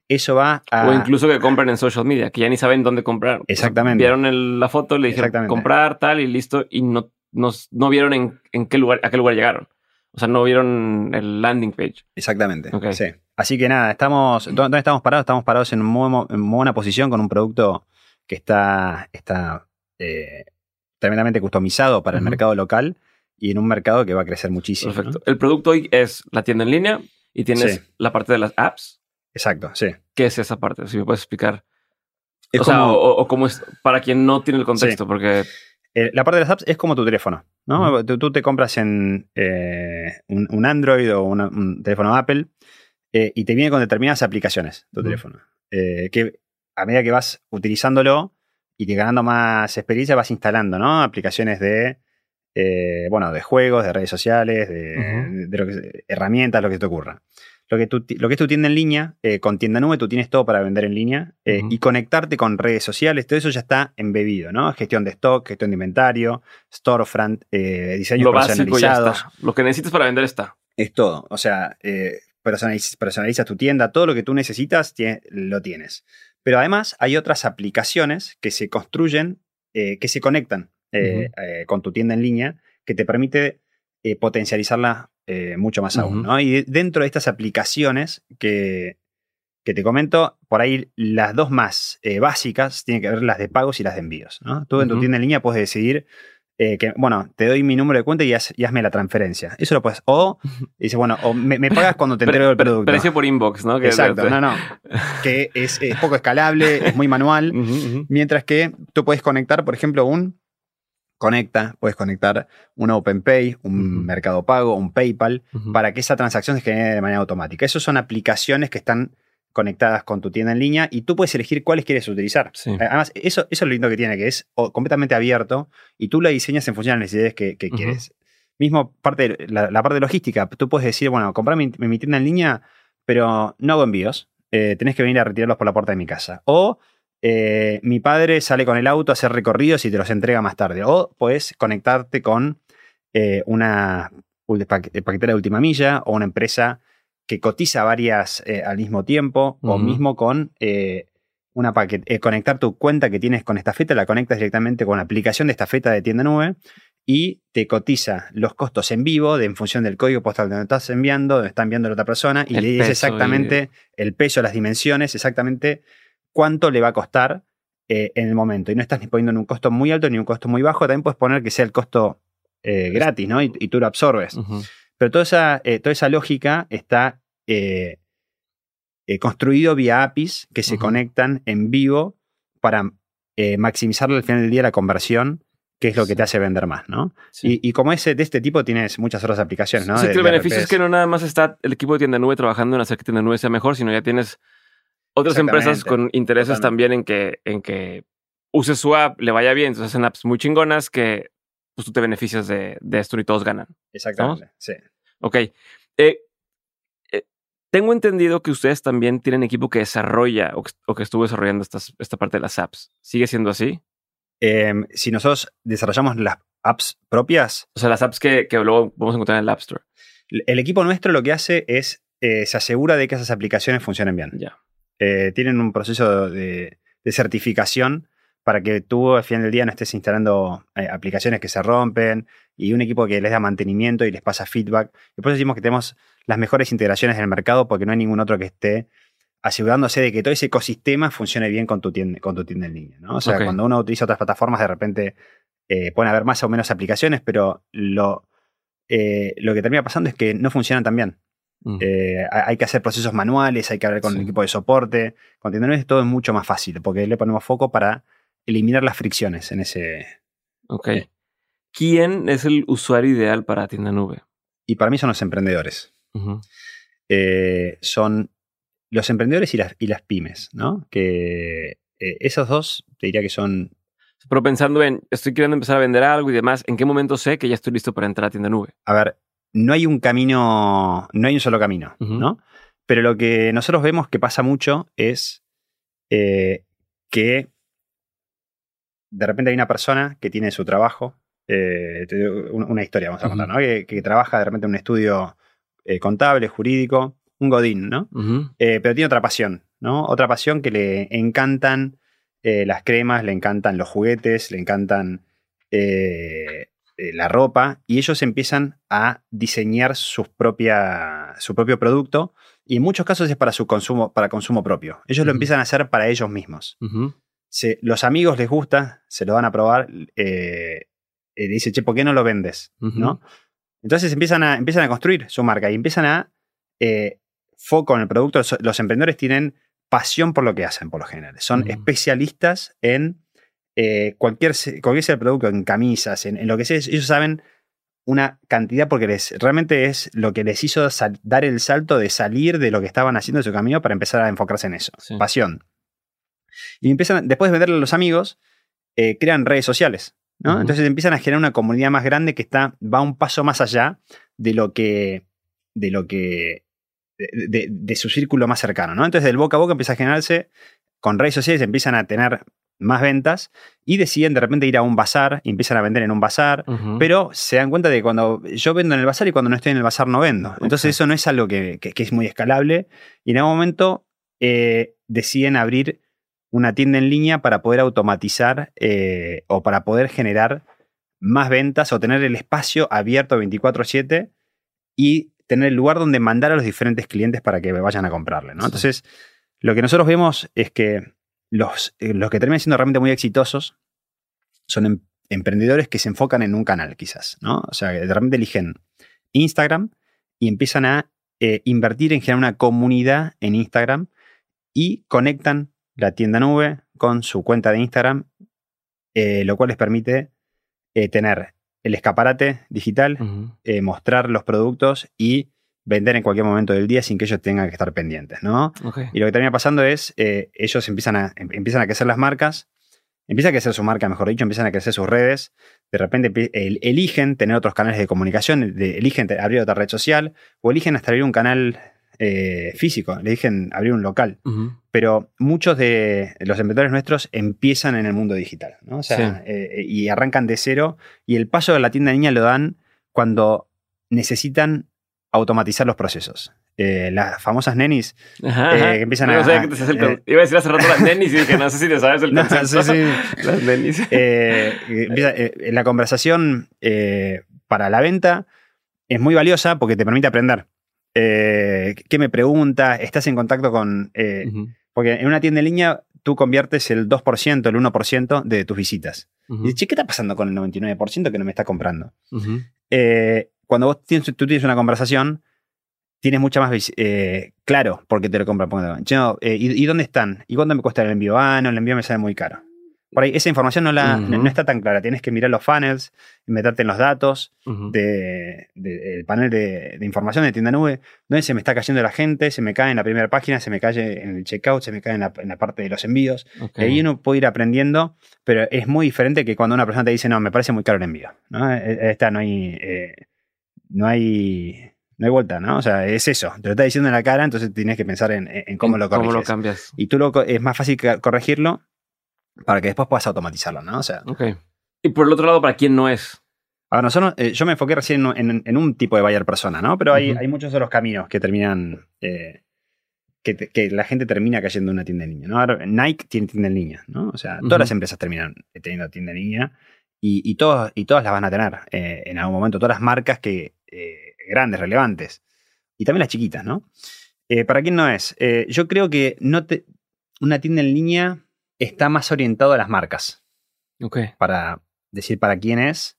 Eso va a... O incluso que compren en social media, que ya ni saben dónde comprar. Exactamente. vieron el- la foto, le dijeron comprar tal y listo, y no, no, no vieron en, en qué lugar, a qué lugar llegaron. O sea, no vieron el landing page. Exactamente. Sí. Así que nada, estamos. ¿Dó- ¿Dónde estamos parados? Estamos parados en, muy, en muy buena posición con un producto que está, está eh, tremendamente customizado para el mercado local y en un mercado que va a crecer muchísimo. ¿no? Perfecto. El producto hoy es la tienda en línea y tienes Sí. la parte de las apps. Exacto, sí. ¿Qué es esa parte? Si me puedes explicar. Es o sea, como- o, o cómo es para quien no tiene el contexto, porque Eh, la parte de las apps es como tu teléfono, ¿no? tú, tú te compras en eh, un, un Android o una- un teléfono Apple eh, y te viene con determinadas aplicaciones tu teléfono. Eh, que a medida que vas utilizándolo y te ganando más experiencia, vas instalando, ¿no? Aplicaciones de, bueno, de juegos, de redes sociales, de, Ujú. de lo que- herramientas, lo que te ocurra. Lo que, tú- lo que es tu tienda en línea, eh, con tienda nube, tú tienes todo para vender en línea eh, y conectarte con redes sociales, todo eso ya está embebido, ¿no? Gestión de stock, gestión de inventario, storefront, eh, diseños lo básico ya personalizados. está. Lo que necesitas para vender está. Es todo. O sea, eh, personaliz- personalizas tu tienda, todo lo que tú necesitas lo tienes. Pero además hay otras aplicaciones que se construyen, que se conectan con tu tienda en línea, que te permite eh, potencializarla eh, mucho más aún. Y de- dentro de estas aplicaciones que, que te comento, por ahí las dos más eh, básicas tienen que ver las de pagos y las de envíos. ¿no? Tú en tu tienda en línea puedes decidir eh, que, bueno, te doy mi número de cuenta y, haz- y hazme la transferencia. Eso lo puedes. O dice, bueno, o me, me pagas cuando te entrego el producto. Precio por inbox, ¿no? Que- Exacto, no, no. Que es, es poco escalable, es muy manual. Mientras que tú puedes conectar, por ejemplo, un Conecta, puedes conectar un OpenPay, un. Mercado Pago, un PayPal, para que esa transacción se genere de manera automática. Esas son aplicaciones que están conectadas con tu tienda en línea y tú puedes elegir cuáles quieres utilizar. Sí. Además, eso, eso es lo lindo que tiene, que es completamente abierto y tú la diseñas en función de las necesidades que, quieres. Mismo parte de- la, la parte de logística, tú puedes decir, bueno, comprar mi, mi tienda en línea, pero no hago envíos. Eh, tenés que venir a retirarlos por la puerta de mi casa. O eh, mi padre sale con el auto a hacer recorridos y te los entrega más tarde. O puedes conectarte con eh, una pa- paquetera de última milla o una empresa que cotiza varias eh, al mismo tiempo o mismo con eh, una paquet- eh, conectar tu cuenta que tienes con estafeta, la conectas directamente con la aplicación de estafeta de tienda nube y te cotiza los costos en vivo de, en función del código postal donde estás enviando, donde está enviando la otra persona y El le dice exactamente el peso, las dimensiones, exactamente cuánto le va a costar eh, en el momento. Y no estás ni poniendo ni un costo muy alto ni un costo muy bajo, también puedes poner que sea el costo eh, gratis, ¿no? Y, y tú lo absorbes. Pero toda esa, eh, toda esa lógica está construido vía APIs que se conectan en vivo para maximizar al final del día la conversión, que es lo que te hace vender más, ¿no? Sí. Y, y como ese de este tipo tienes muchas otras aplicaciones, ¿no? Sí, De- que el beneficio es que no nada más está el equipo de tienda nube trabajando en hacer que tienda nube sea mejor, sino ya tienes otras empresas con intereses también en que, en que use su app, le vaya bien. Entonces hacen apps muy chingonas que pues, tú te beneficias de, de esto y todos ganan. Exactamente, sí. Ok. Eh, eh, tengo entendido que ustedes también tienen equipo que desarrolla o que, o que estuvo desarrollando estas, esta parte de las apps. ¿Sigue siendo así? Eh, si nosotros desarrollamos las apps propias, O sea, las apps que, que luego vamos a encontrar en el App Store. el equipo nuestro lo que hace es eh, se asegura de que esas aplicaciones funcionen bien. Ya. Eh, tienen un proceso de, de certificación para que tú al final del día no estés instalando eh, aplicaciones que se rompen y un equipo que les da mantenimiento y les pasa feedback. Después decimos que tenemos las mejores integraciones en el mercado porque no hay ningún otro que esté asegurándose de que todo ese ecosistema funcione bien con tu tienda, con tu tienda en línea. ¿no? O sea, cuando uno utiliza otras plataformas, de repente eh, pueden haber más o menos aplicaciones, pero lo, eh, lo que termina pasando es que no funcionan tan bien. Mm. Eh, hay que hacer procesos manuales, hay que hablar con el equipo de soporte. Con tienda nube todo es mucho más fácil porque le ponemos foco para eliminar las fricciones en ese. Ok. ¿Quién es el usuario ideal para tienda nube? Y para mí son los emprendedores. Eh, son los emprendedores y las, y las pymes, ¿no? Que eh, esos dos te diría que son. Pero pensando en, estoy queriendo empezar a vender algo y demás, ¿en qué momento sé que ya estoy listo para entrar a tienda nube? A ver, no hay un camino, no hay un solo camino, ¿no? Pero lo que nosotros vemos que pasa mucho es eh, que de repente hay una persona que tiene su trabajo, eh, una historia vamos a contar, ¿no? Que, trabaja de repente en un estudio eh, contable, jurídico, un godín, ¿no? pero tiene otra pasión, ¿no? Otra pasión que le encantan las cremas, le encantan los juguetes, le encantan eh, la ropa y ellos empiezan a diseñar sus propia, su propio producto y en muchos casos es para su consumo, para consumo propio. Ellos lo empiezan a hacer para ellos mismos. los amigos les gusta, se lo van a probar, eh, y dice, che, ¿por qué no lo vendes? ¿No? Entonces empiezan a, empiezan a construir su marca y empiezan a eh, foco en el producto. Los, emprendedores tienen pasión por lo que hacen, por lo general. Son especialistas en eh, cualquier, cualquier sea el producto, en camisas, en, lo que sea, ellos saben una cantidad porque les, realmente es lo que les hizo dar el salto de salir de lo que estaban haciendo en su camino para empezar a enfocarse en eso. Pasión. Y empiezan, después de venderle a los amigos, eh, crean redes sociales. ¿no? Entonces empiezan a generar una comunidad más grande que está, va un paso más allá de lo que. de lo que. de, de su círculo más cercano. ¿no? Entonces, del boca a boca empieza a generarse. Con redes sociales empiezan a tener más ventas y deciden de repente ir a un bazar y empiezan a vender en un bazar, pero se dan cuenta de que cuando yo vendo en el bazar y cuando no estoy en el bazar no vendo. Entonces eso no es algo que, es muy escalable y en algún momento eh, deciden abrir una tienda en línea para poder automatizar eh, o para poder generar más ventas o tener el espacio abierto 24/7 y tener el lugar donde mandar a los diferentes clientes para que vayan a comprarle. Entonces, lo que nosotros vemos es que los, eh, los que terminan siendo realmente muy exitosos son em, emprendedores que se enfocan en un canal, quizás, ¿no? O sea, de repente eligen Instagram y empiezan a eh, invertir en generar una comunidad en Instagram y conectan la tienda nube con su cuenta de Instagram, eh, lo cual les permite tener el escaparate digital, mostrar los productos y vender en cualquier momento del día sin que ellos tengan que estar pendientes, ¿no? Y lo que termina pasando es, eh, ellos empiezan a, em, empiezan a crecer las marcas, empieza a crecer su marca, mejor dicho, empiezan a crecer sus redes, de repente eligen tener otros canales de comunicación, eligen abrir otra red social o eligen hasta abrir un canal eh, físico, eligen abrir un local. Pero muchos de los emprendedores nuestros empiezan en el mundo digital, ¿no? O sea, eh, y arrancan de cero y el paso de la tienda niña lo dan cuando necesitan automatizar los procesos. Eh, las famosas nenis eh, que empiezan a. Sé te eh, iba a decir hace rato las nenis y dije, no sé si te sabes el concepto. sí, sí. Las nenis. la conversación para la venta es muy valiosa porque te permite aprender. ¿Qué me pregunta? ¿Estás en contacto con.? Porque en una tienda en línea tú conviertes el 2%, el 1% de tus visitas. Y dices, ¿qué está pasando con el 99% que no me está comprando? Cuando vos tienes, tú tienes una conversación, tienes mucha más eh, claro por qué te lo compran. Eh, ¿y, dónde están? ¿Y cuánto me cuesta el envío? Ah, no, el envío me sale muy caro. Por ahí, esa información no, la, no, está tan clara. Tienes que mirar los funnels, meterte en los datos del panel de, información de tienda nube, donde se me está cayendo la gente, se me cae en la primera página, se me cae en el checkout, se me cae en la, parte de los envíos. Y ahí uno puede ir aprendiendo, pero es muy diferente que cuando una persona te dice, no, me parece muy caro el envío. ¿no? E, e, esta no hay. Eh, no hay, no hay vuelta, ¿no? O sea, es eso. Te lo está diciendo en la cara, entonces tienes que pensar en, cómo lo corriges. Cómo lo cambias. Y tú lo, es más fácil corregirlo para que después puedas automatizarlo, ¿no? O sea. Ok. Y por el otro lado, ¿para quién no es? Ahora, nosotros, eh, yo me enfoqué recién en, un tipo de buyer persona, ¿no? Pero hay, hay muchos otros caminos que terminan. Eh, que, la gente termina cayendo en una tienda en línea, ¿no? Nike tiene tienda en línea, ¿no? O sea, todas las empresas terminan teniendo tienda en línea y, y, todos, y todas las van a tener eh, en algún momento. Todas las marcas que eh, grandes, relevantes. Y también las chiquitas, ¿no? Eh, ¿Para quién no es? Eh, yo creo que no te, una tienda en línea está más orientado a las marcas. Ok. Para decir para quién es.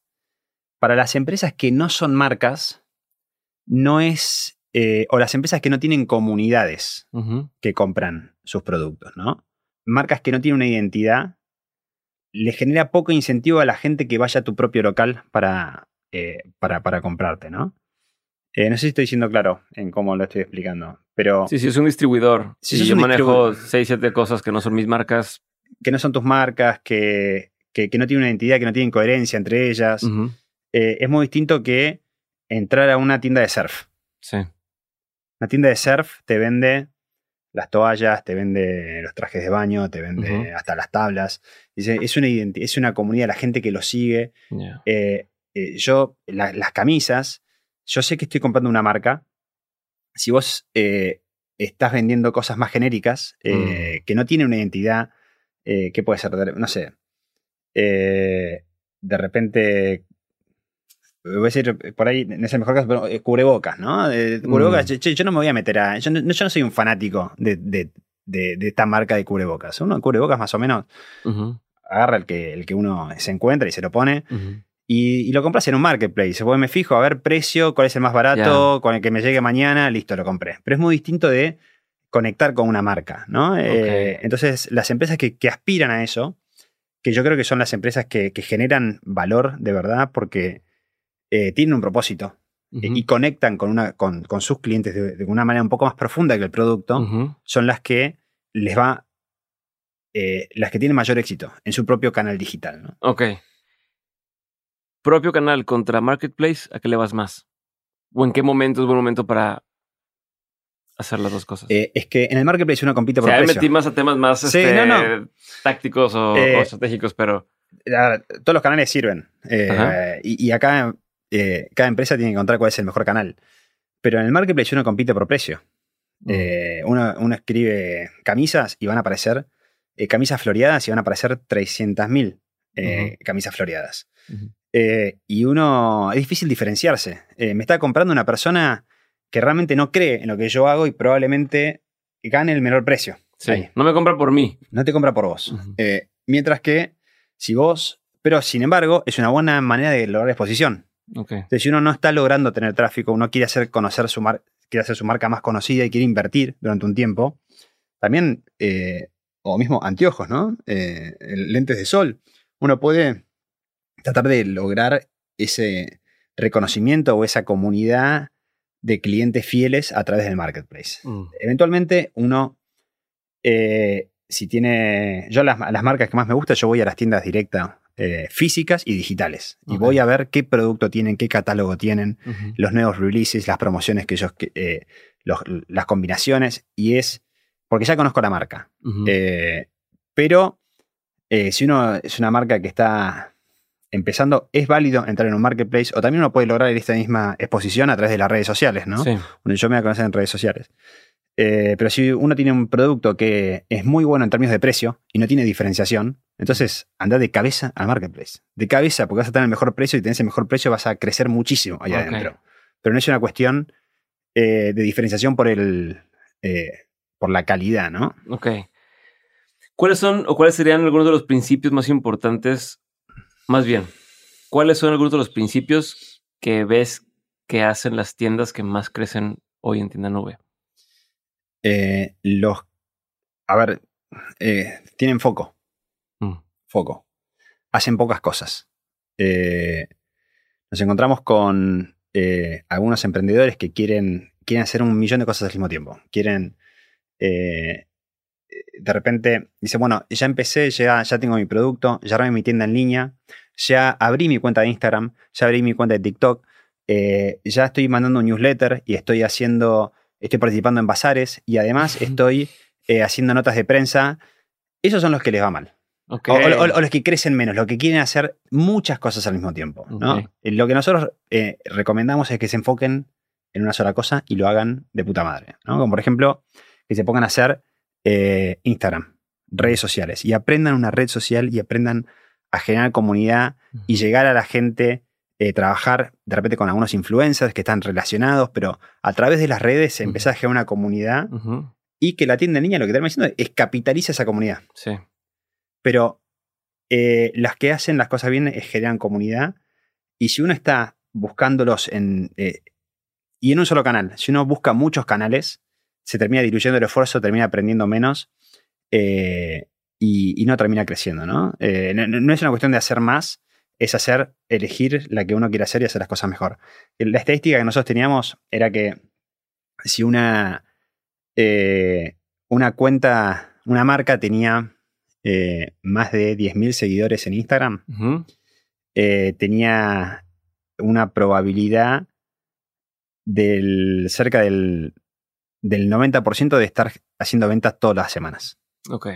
Para las empresas que no son marcas, no es o las empresas que no tienen comunidades que compran sus productos, ¿no? Marcas que no tienen una identidad, le genera poco incentivo a la gente que vaya a tu propio local para, eh, para, para, comprarte, ¿no? Eh, no sé si estoy diciendo claro en cómo lo estoy explicando, pero... Sí, sí, es un distribuidor. Si yo manejo 6, 7 cosas que no son mis marcas. Que no son tus marcas, que, que, no tienen una identidad, que no tienen coherencia entre ellas. es muy distinto que entrar a una tienda de surf. Sí. Una tienda de surf te vende las toallas, te vende los trajes de baño, te vende hasta las tablas. Dice, es, una es una comunidad, la gente que lo sigue. Eh, eh, yo, las camisas, yo sé que estoy comprando una marca. Si vos eh, estás vendiendo cosas más genéricas, mm. que no tienen una identidad, ¿qué puede ser? No sé. de repente voy a decir por ahí, en ese mejor caso, pero, eh, cubrebocas, ¿no? cubrebocas, mm. yo, no me voy a meter a. Yo no, soy un fanático de, esta marca de cubrebocas. Uno cubrebocas más o menos agarra el que, el que uno se encuentra y se lo pone. Y, lo compras en un marketplace. Pues me fijo a ver precio, cuál es el más barato, con el que me llegue mañana, listo, lo compré. Pero es muy distinto de conectar con una marca, ¿no? Eh, entonces, las empresas que, aspiran a eso, que yo creo que son las empresas que, que generan valor de verdad, porque eh, tienen un propósito eh, y conectan con, una, con, sus clientes de, una manera un poco más profunda que el producto, son las que les va, las que tienen mayor éxito en su propio canal digital. ¿no? Ok. Propio canal contra Marketplace, ¿a qué le vas más? ¿O en qué momento es buen momento para hacer las dos cosas? es que en el Marketplace uno compite por o sea, precio. metí más a temas más este, tácticos o, estratégicos, pero... todos los canales sirven. y, acá eh, cada empresa tiene que encontrar cuál es el mejor canal. Pero en el marketplace uno compite por precio. Mm. Eh, uno, escribe camisas y van a aparecer eh, camisas floreadas y van a aparecer 300.000 camisas floreadas. Y uno, es difícil diferenciarse. me está comprando una persona que realmente no cree en lo que yo hago y probablemente gane el menor precio. no me compra por mí. No te compra por vos. mientras que si vos, pero sin embargo, es una buena manera de lograr exposición. Entonces, si uno no está logrando tener tráfico, uno quiere hacer conocer su marca, quiere hacer su marca más conocida y quiere invertir durante un tiempo, también, eh, o mismo anteojos, ¿no? Eh, lentes de sol, uno puede tratar de lograr ese reconocimiento o esa comunidad de clientes fieles a través del marketplace. Mm. Eventualmente, uno, eh, si tiene, yo las, las, marcas que más me gustan, yo voy a las tiendas directas eh, físicas y digitales. Y voy a ver qué producto tienen, qué catálogo tienen, los nuevos releases, las promociones que ellos, eh, las combinaciones. Y es, porque ya conozco la marca. Eh, pero si uno es una marca que está empezando, es válido entrar en un marketplace o también uno puede lograr esta misma exposición a través de las redes sociales, ¿no? Yo me voy a conocer en redes sociales. Eh, pero si uno tiene un producto que es muy bueno en términos de precio y no tiene diferenciación, entonces anda de cabeza al marketplace. De cabeza, porque vas a tener el mejor precio y tenés el mejor precio, vas a crecer muchísimo allá adentro. Pero no es una cuestión eh, de diferenciación por el eh, por la calidad, ¿no? Ok. ¿Cuáles son o cuáles serían algunos de los principios más importantes? Más bien, ¿cuáles son algunos de los principios que ves que hacen las tiendas que más crecen hoy en tienda nube? Eh, los, a ver, eh, tienen foco. Mm. Foco. Hacen pocas cosas. Eh, nos encontramos con algunos emprendedores que quieren, quieren hacer un millón de cosas al mismo tiempo. Quieren, de repente, dice, bueno, ya empecé, ya, ya tengo mi producto, ya armé mi tienda en línea, ya abrí mi cuenta de Instagram, ya abrí mi cuenta de TikTok, ya estoy mandando un newsletter y estoy haciendo estoy participando en bazares y además estoy eh, haciendo notas de prensa. Esos son los que les va mal. O, los que crecen menos, los que quieren hacer muchas cosas al mismo tiempo. Eh, lo que nosotros eh, recomendamos es que se enfoquen en una sola cosa y lo hagan de puta madre. Como por ejemplo, que se pongan a hacer Instagram, redes sociales, y aprendan una red social y aprendan a generar comunidad y llegar a la gente eh, trabajar de repente con algunos influencers que están relacionados, pero a través de las redes se empieza a generar una comunidad y que la tienda en línea lo que termina haciendo es capitaliza esa comunidad. Sí. Pero eh, las que hacen las cosas bien es generan comunidad y si uno está buscándolos en, eh, y en un solo canal. Si uno busca muchos canales, se termina diluyendo el esfuerzo, termina aprendiendo menos eh, y, no termina creciendo, ¿no? Eh, ¿no? es una cuestión de hacer más, es hacer, elegir la que uno quiere hacer y hacer las cosas mejor. La estadística que nosotros teníamos era que si una, eh, una cuenta, una marca tenía más de 10.000 seguidores en Instagram, tenía una probabilidad del cerca del, del 90% de estar haciendo ventas todas las semanas. Ok.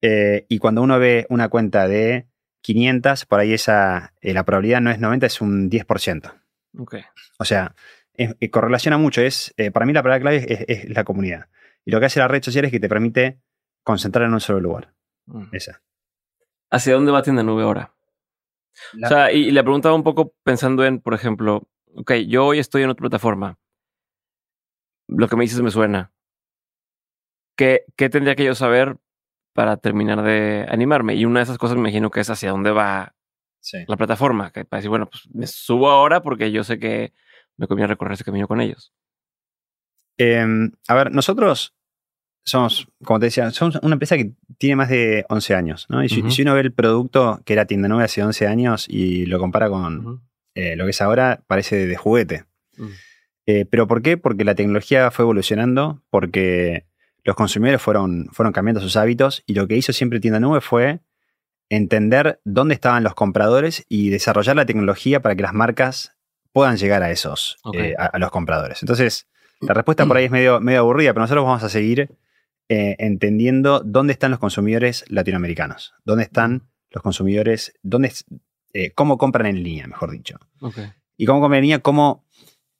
Eh, y cuando uno ve una cuenta de 500, por ahí esa, eh, la probabilidad no es 90, es un 10%. Ok. O sea, eh, correlaciona mucho. Es, para mí la palabra clave es, la comunidad. Y lo que hace la red social es que te permite concentrar en un solo lugar. Mm. Esa. ¿Hacia dónde va Tienda Nube ahora? O sea, y, y, le preguntaba un poco pensando en, por ejemplo, ok, yo hoy estoy en otra plataforma. Lo que me dices me suena. ¿Qué, qué tendría que yo saber para terminar de animarme? Y una de esas cosas me imagino que es hacia dónde va la plataforma. Que para decir, bueno, pues me subo ahora porque yo sé que me conviene recorrer ese camino con ellos. Em, a ver, nosotros somos, como te decía, somos una empresa que tiene más de 11 años, ¿no? Y si, uno ve el producto que era Tienda Nube hace 11 años y lo compara con eh, lo que es ahora, parece de juguete. Mm. Eh, ¿Pero por qué? Porque la tecnología fue evolucionando, porque los consumidores fueron, fueron cambiando sus hábitos y lo que hizo siempre Tienda Nube fue entender dónde estaban los compradores y desarrollar la tecnología para que las marcas puedan llegar a esos, eh, a, los compradores. Entonces, la respuesta por ahí es medio, medio aburrida, pero nosotros vamos a seguir entendiendo dónde están los consumidores latinoamericanos, dónde están los consumidores, dónde, eh, cómo compran en línea, mejor dicho. Y cómo compran en línea, cómo,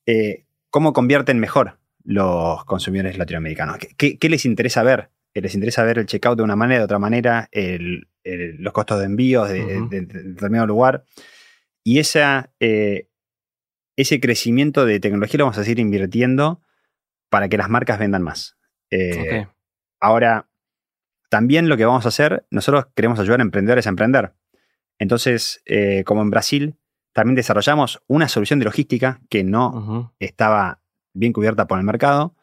eh, cómo convierten mejor los consumidores latinoamericanos. ¿Qué, les interesa ver? ¿Les interesa ver el checkout de una manera, de otra manera, los costos de envíos de, determinado lugar? Y esa, eh, ese crecimiento de tecnología lo vamos a seguir invirtiendo para que las marcas vendan más. Ahora, también lo que vamos a hacer, nosotros queremos ayudar a emprendedores a emprender. Entonces, eh, como en Brasil, también desarrollamos una solución de logística que no estaba bien cubierta por el mercado.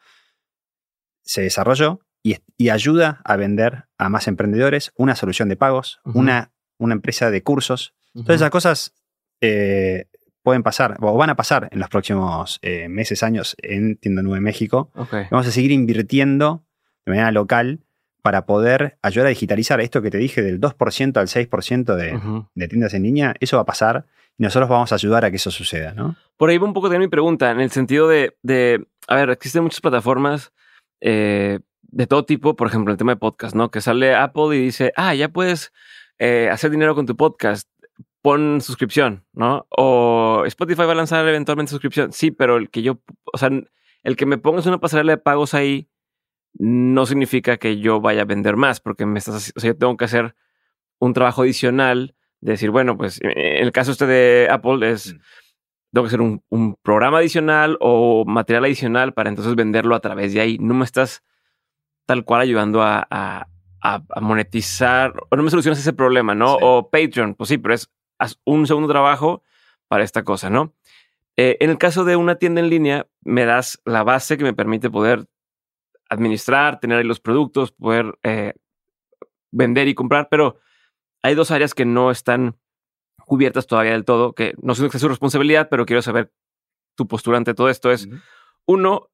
Se desarrolló y, ayuda a vender a más emprendedores una solución de pagos, una, una, empresa de cursos. Todas esas cosas eh, pueden pasar o van a pasar en los próximos eh, meses, años en Tienda Nube México. Vamos a seguir invirtiendo de manera local para poder ayudar a digitalizar esto que te dije del 2% al 6% de, de, tiendas en línea, eso va a pasar nosotros vamos a ayudar a que eso suceda, ¿no? Por ahí va un poco de mi pregunta, en el sentido de, a ver, existen muchas plataformas eh, de todo tipo, por ejemplo, el tema de podcast, ¿no? Que sale Apple y dice, ah, ya puedes eh, hacer dinero con tu podcast, pon suscripción, ¿no? O Spotify va a lanzar eventualmente suscripción, sí, pero el que yo, o sea, el que me pongas una pasarela de pagos ahí, no significa que yo vaya a vender más, porque me estás, o sea, yo tengo que hacer un trabajo adicional decir, bueno, pues en el caso este de Apple es, tengo que hacer un, programa adicional o material adicional para entonces venderlo a través de ahí. No me estás tal cual ayudando a, a, monetizar, o no me solucionas ese problema, ¿no? O Patreon, pues sí, pero es un segundo trabajo para esta cosa, ¿no? Eh, en el caso de una tienda en línea, me das la base que me permite poder administrar, tener ahí los productos, poder eh, vender y comprar, pero hay dos áreas que no están cubiertas todavía del todo, que no sé si es su responsabilidad, pero quiero saber tu postura ante todo esto. Es, uno,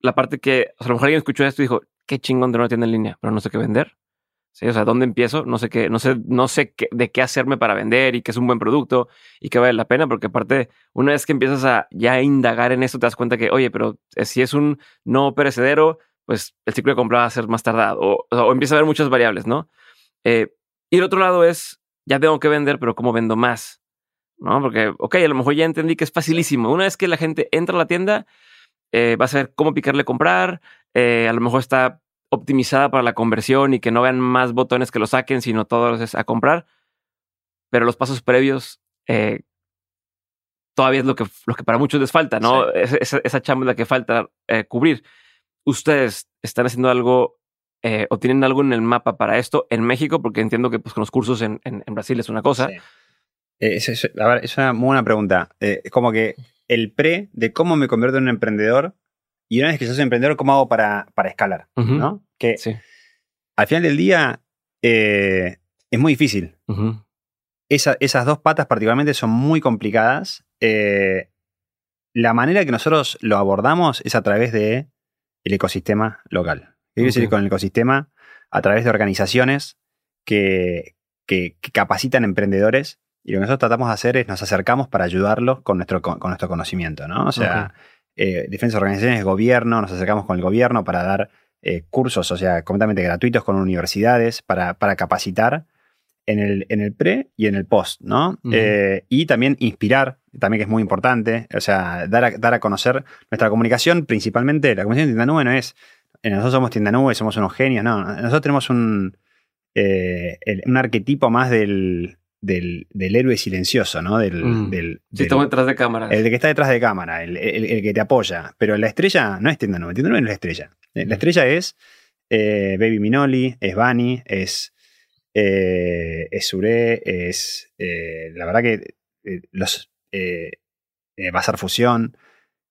la parte que, a lo mejor alguien escuchó esto y dijo, qué chingón de una tienda en línea, pero no sé qué vender. Sí, o sea, ¿dónde empiezo? No sé qué, no sé, no sé qué, de qué hacerme para vender y que es un buen producto y que vale la pena, porque aparte, una vez que empiezas a ya indagar en eso, te das cuenta que, oye, pero eh, si es un no perecedero, pues el ciclo de compra va a ser más tardado o, empieza a haber muchas variables, ¿no? Eh, y el otro lado es, ya tengo que vender, pero ¿cómo vendo más? ¿No? Porque, ok, a lo mejor ya entendí que es facilísimo. Una vez que la gente entra a la tienda, eh, va a saber cómo picarle comprar, eh, a lo mejor está optimizada para la conversión y que no vean más botones que lo saquen, sino todos es a comprar. Pero los pasos previos todavía es lo que, lo que para muchos les falta, ¿no? Esa, esa, chamba es la que falta cubrir ustedes están haciendo algo eh, o tienen algo en el mapa para esto en México, porque entiendo que pues, con los cursos en, Brasil es una cosa. Eh, es, a ver, es una muy buena pregunta. Eh, es como que el pre de cómo me convierto en un emprendedor y una vez que yo soy emprendedor, cómo hago para, para escalar. ¿no? Que Sí. al final del día es muy difícil. Esa- esas dos patas particularmente son muy complicadas. La manera que nosotros lo abordamos es a través de el ecosistema local. ¿Qué quiere decir Ok. con el ecosistema? A través de organizaciones que, que- que capacitan emprendedores y lo que nosotros tratamos de hacer es nos acercamos para ayudarlos con nuestro, con, con nuestro conocimiento, ¿no? O sea, eh, diferentes organizaciones gobierno, nos acercamos con el gobierno para dar eh, cursos, o sea, completamente gratuitos con universidades para, para capacitar en el, en el pre y en el post, ¿no? Eh, y también inspirar, también que es muy importante, o sea, dar a, dar a conocer nuestra comunicación, principalmente la comunicación de tienda nube no es, nosotros somos tienda nube, somos unos genios, no, nosotros tenemos un, eh, el- un arquetipo más del, del, del héroe silencioso, ¿no? Del, Mm. del, Sí, del- detrás de cámaras. el que está detrás de cámara, el, el- el que te apoya. Pero la estrella no es tienda nube, tienda nube no es la estrella. Eh, La estrella es eh, Baby Minoli, es Bunny, es, eh, es Sure, es. eh, la verdad que los. Bazar Fusión.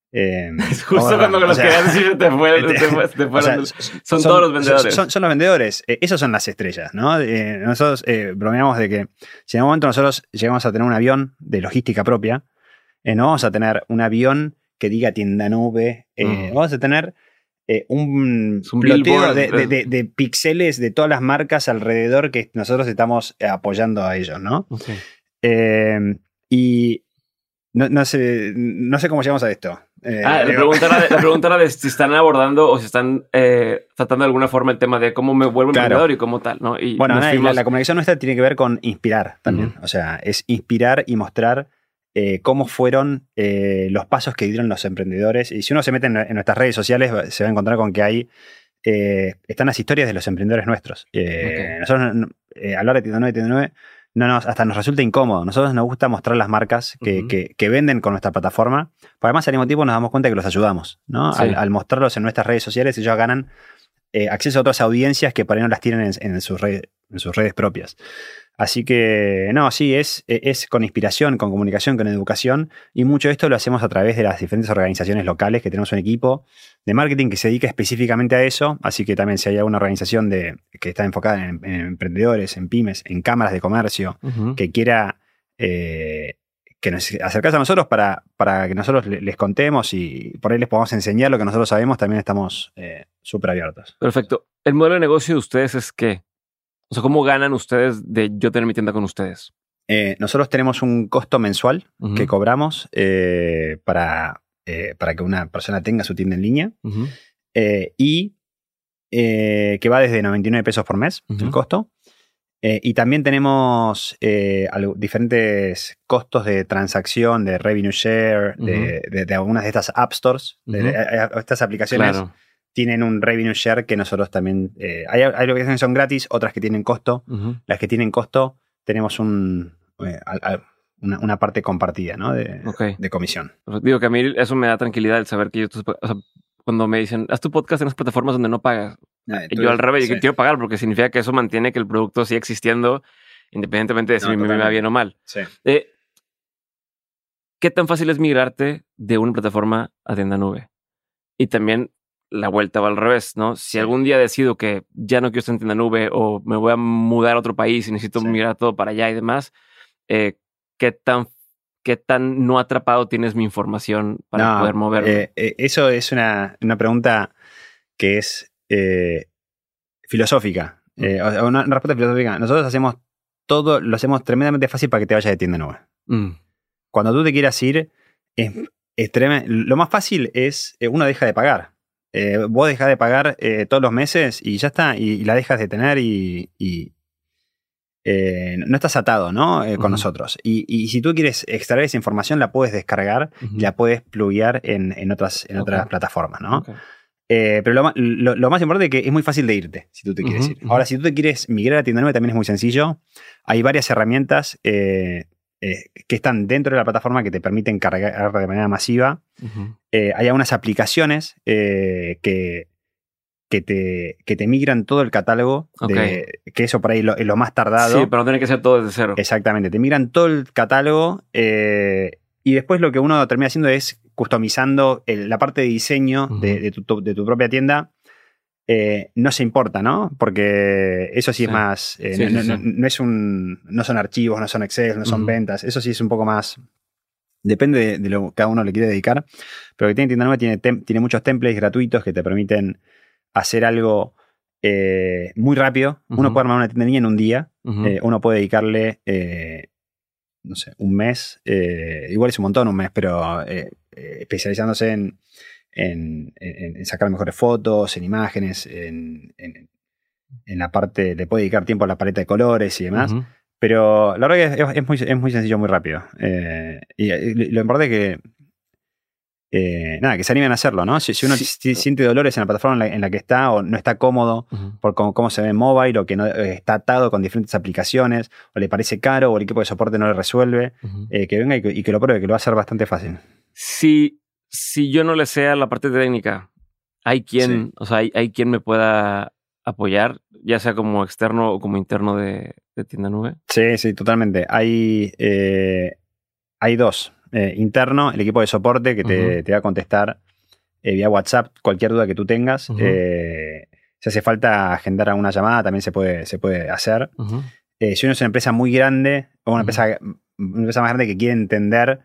eh, Justo ahora, cuando o los querías decir, te fue- este, te te o fueron- sea, son todos los vendedores. Son, son los vendedores. Eh, esos son las estrellas, ¿no? Eh, nosotros bromeamos de que si en algún momento nosotros llegamos a tener un avión de logística propia, eh, no vamos a tener un avión que diga tienda nube, eh, Mm. vamos a tener eh, un, Es un ploteo de, de- es- de- de píxeles de todas las marcas alrededor que nosotros estamos apoyando a ellos, ¿no? Ok. Eh, y no, no sé, no sé cómo llegamos a esto. Eh, Ah, la pregunta, era de, la pregunta era de si están abordando o si están eh, tratando de alguna forma el tema de cómo me vuelvo Claro. emprendedor y cómo tal, ¿no? Y Bueno, nada, y la, fuimos- la comunicación nuestra tiene que ver con inspirar también. Ujú. O sea, es inspirar y mostrar eh, cómo fueron eh, los pasos que dieron los emprendedores. Y si uno se mete en, en nuestras redes sociales, se va a encontrar con que hay. eh, están las historias de los emprendedores nuestros. Eh, Ok. Nosotros, no- hablar de Tienda 9, Tienda 9, no nos, hasta nos resulta incómodo. Nosotros nos gusta mostrar las marcas que, que- que venden con nuestra plataforma. Pero además, al mismo tiempo, nos damos cuenta que los ayudamos. ¿no? Sí. Al, al mostrarlos en nuestras redes sociales, ellos ganan eh, acceso a otras audiencias que por ahí no las tienen en, en sus, en sus redes propias. Así que, no, sí, es, es con inspiración, con comunicación, con educación, y mucho de esto lo hacemos a través de las diferentes organizaciones locales que tenemos un equipo de marketing que se dedica específicamente a eso, así que también si hay alguna organización de, que está enfocada en, en emprendedores, en pymes, en cámaras de comercio, que quiera eh, que nos acercarse a nosotros para, para que nosotros le- les contemos y por ahí les podamos enseñar lo que nosotros sabemos, también estamos eh, súper abiertos. Perfecto. ¿El modelo de negocio de ustedes es qué? O sea, ¿cómo ganan ustedes de yo tener mi tienda con ustedes? Eh, nosotros tenemos un costo mensual que cobramos eh, para, eh, para que una persona tenga su tienda en línea y que va desde 99 pesos por mes el costo. Y también tenemos algo- diferentes costos de transacción, de revenue share, de, de- de algunas de estas app stores. de- de- estas aplicaciones Claro. Tienen un revenue share que nosotros también... eh, hay, hay aplicaciones que son gratis, otras que tienen costo. Las que tienen costo tenemos un, eh, al- al- una, una parte compartida ¿no? de, comisión. Digo que a mí eso me da tranquilidad el saber que yo, o sea, cuando me dicen, haz tu podcast en las plataformas donde no pagas. Y yo al revés, Sí. quiero pagar porque significa que eso mantiene que el producto siga existiendo independientemente de si No, me, va bien o mal. Sí. Eh, ¿Qué tan fácil es migrarte de una plataforma a tienda nube? Y también la vuelta va al revés, ¿no? Si Sí. algún día decido que ya no quiero estar en tienda nube o me voy a mudar a otro país y necesito Sí. migrar todo para allá y demás, eh, ¿qué tan qué tan no atrapado tienes mi información para No, poder moverme? eh, eh, eso es una, una pregunta que es eh, filosófica. Mm. Eh, o una, respuesta filosófica. Nosotros hacemos todo, lo hacemos tremendamente fácil para que te vayas de tienda nube. Mm, Cuando tú te quieras ir, es, es lo más fácil es, eh, uno deja de pagar. Eh, vos dejás de pagar eh, todos los meses y ya está, y, y la dejas de tener y, y, eh, no estás atado ¿no? Con nosotros. Y, y si tú quieres extraer esa información, la puedes descargar y la puedes pluguear en, en otras, en otras plataformas, ¿no? Eh, pero lo, ma- lo- lo más importante es que es muy fácil de irte, si tú te quieres ir. Ahora, si tú te quieres migrar a tienda nube, también es muy sencillo. Hay varias herramientas eh, eh, que están dentro de la plataforma que te permiten cargar de manera masiva. Eh, hay algunas aplicaciones eh, que, que, te, que te migran todo el catálogo, de- que eso por ahí lo- es lo más tardado. Sí, pero no tiene que ser todo desde cero. Exactamente, te migran todo el catálogo y después lo que uno termina haciendo es customizando la parte de diseño de, tu, de, tu, propia tienda. Eh, no se importa, ¿no? Porque eso sí, es más. Eh, no, es un. No son archivos, no son Excel, no son ventas. Eso sí es un poco más. Depende de, lo que cada uno le quiere dedicar. Pero lo que tiene Tienda Nueva tiene, tiene muchos templates gratuitos que te permiten hacer algo eh, muy rápido. Uno puede armar una tienda en un día. uno puede dedicarle no sé, un mes, eh, igual es un montón un mes, pero eh, eh, especializándose en, en, sacar mejores fotos, en imágenes, en, la parte, le puede dedicar tiempo a la paleta de colores y demás. Pero la verdad que es, muy, es muy sencillo, muy rápido. y, lo importante es que eh, nada, que se animen a hacerlo, ¿no? Si, uno siente dolores en la plataforma en la, que está o no está cómodo por cómo, se ve en mobile o que no eh, está atado con diferentes aplicaciones o le parece caro o el equipo de soporte no le resuelve, eh, que venga y que, lo pruebe, que lo va a hacer bastante fácil. Si, si yo no le sea la parte técnica, hay quien, o sea, hay, quien me pueda apoyar, ya sea como externo o como interno de, tienda nube. Sí, sí, totalmente. Hay, hay dos. Eh, interno, el equipo de soporte que te, va a contestar eh, vía WhatsApp cualquier duda que tú tengas. Eh, si hace falta agendar una llamada, también se puede, se puede hacer. si uno es una empresa muy grande o una, empresa, una empresa más grande que quiere entender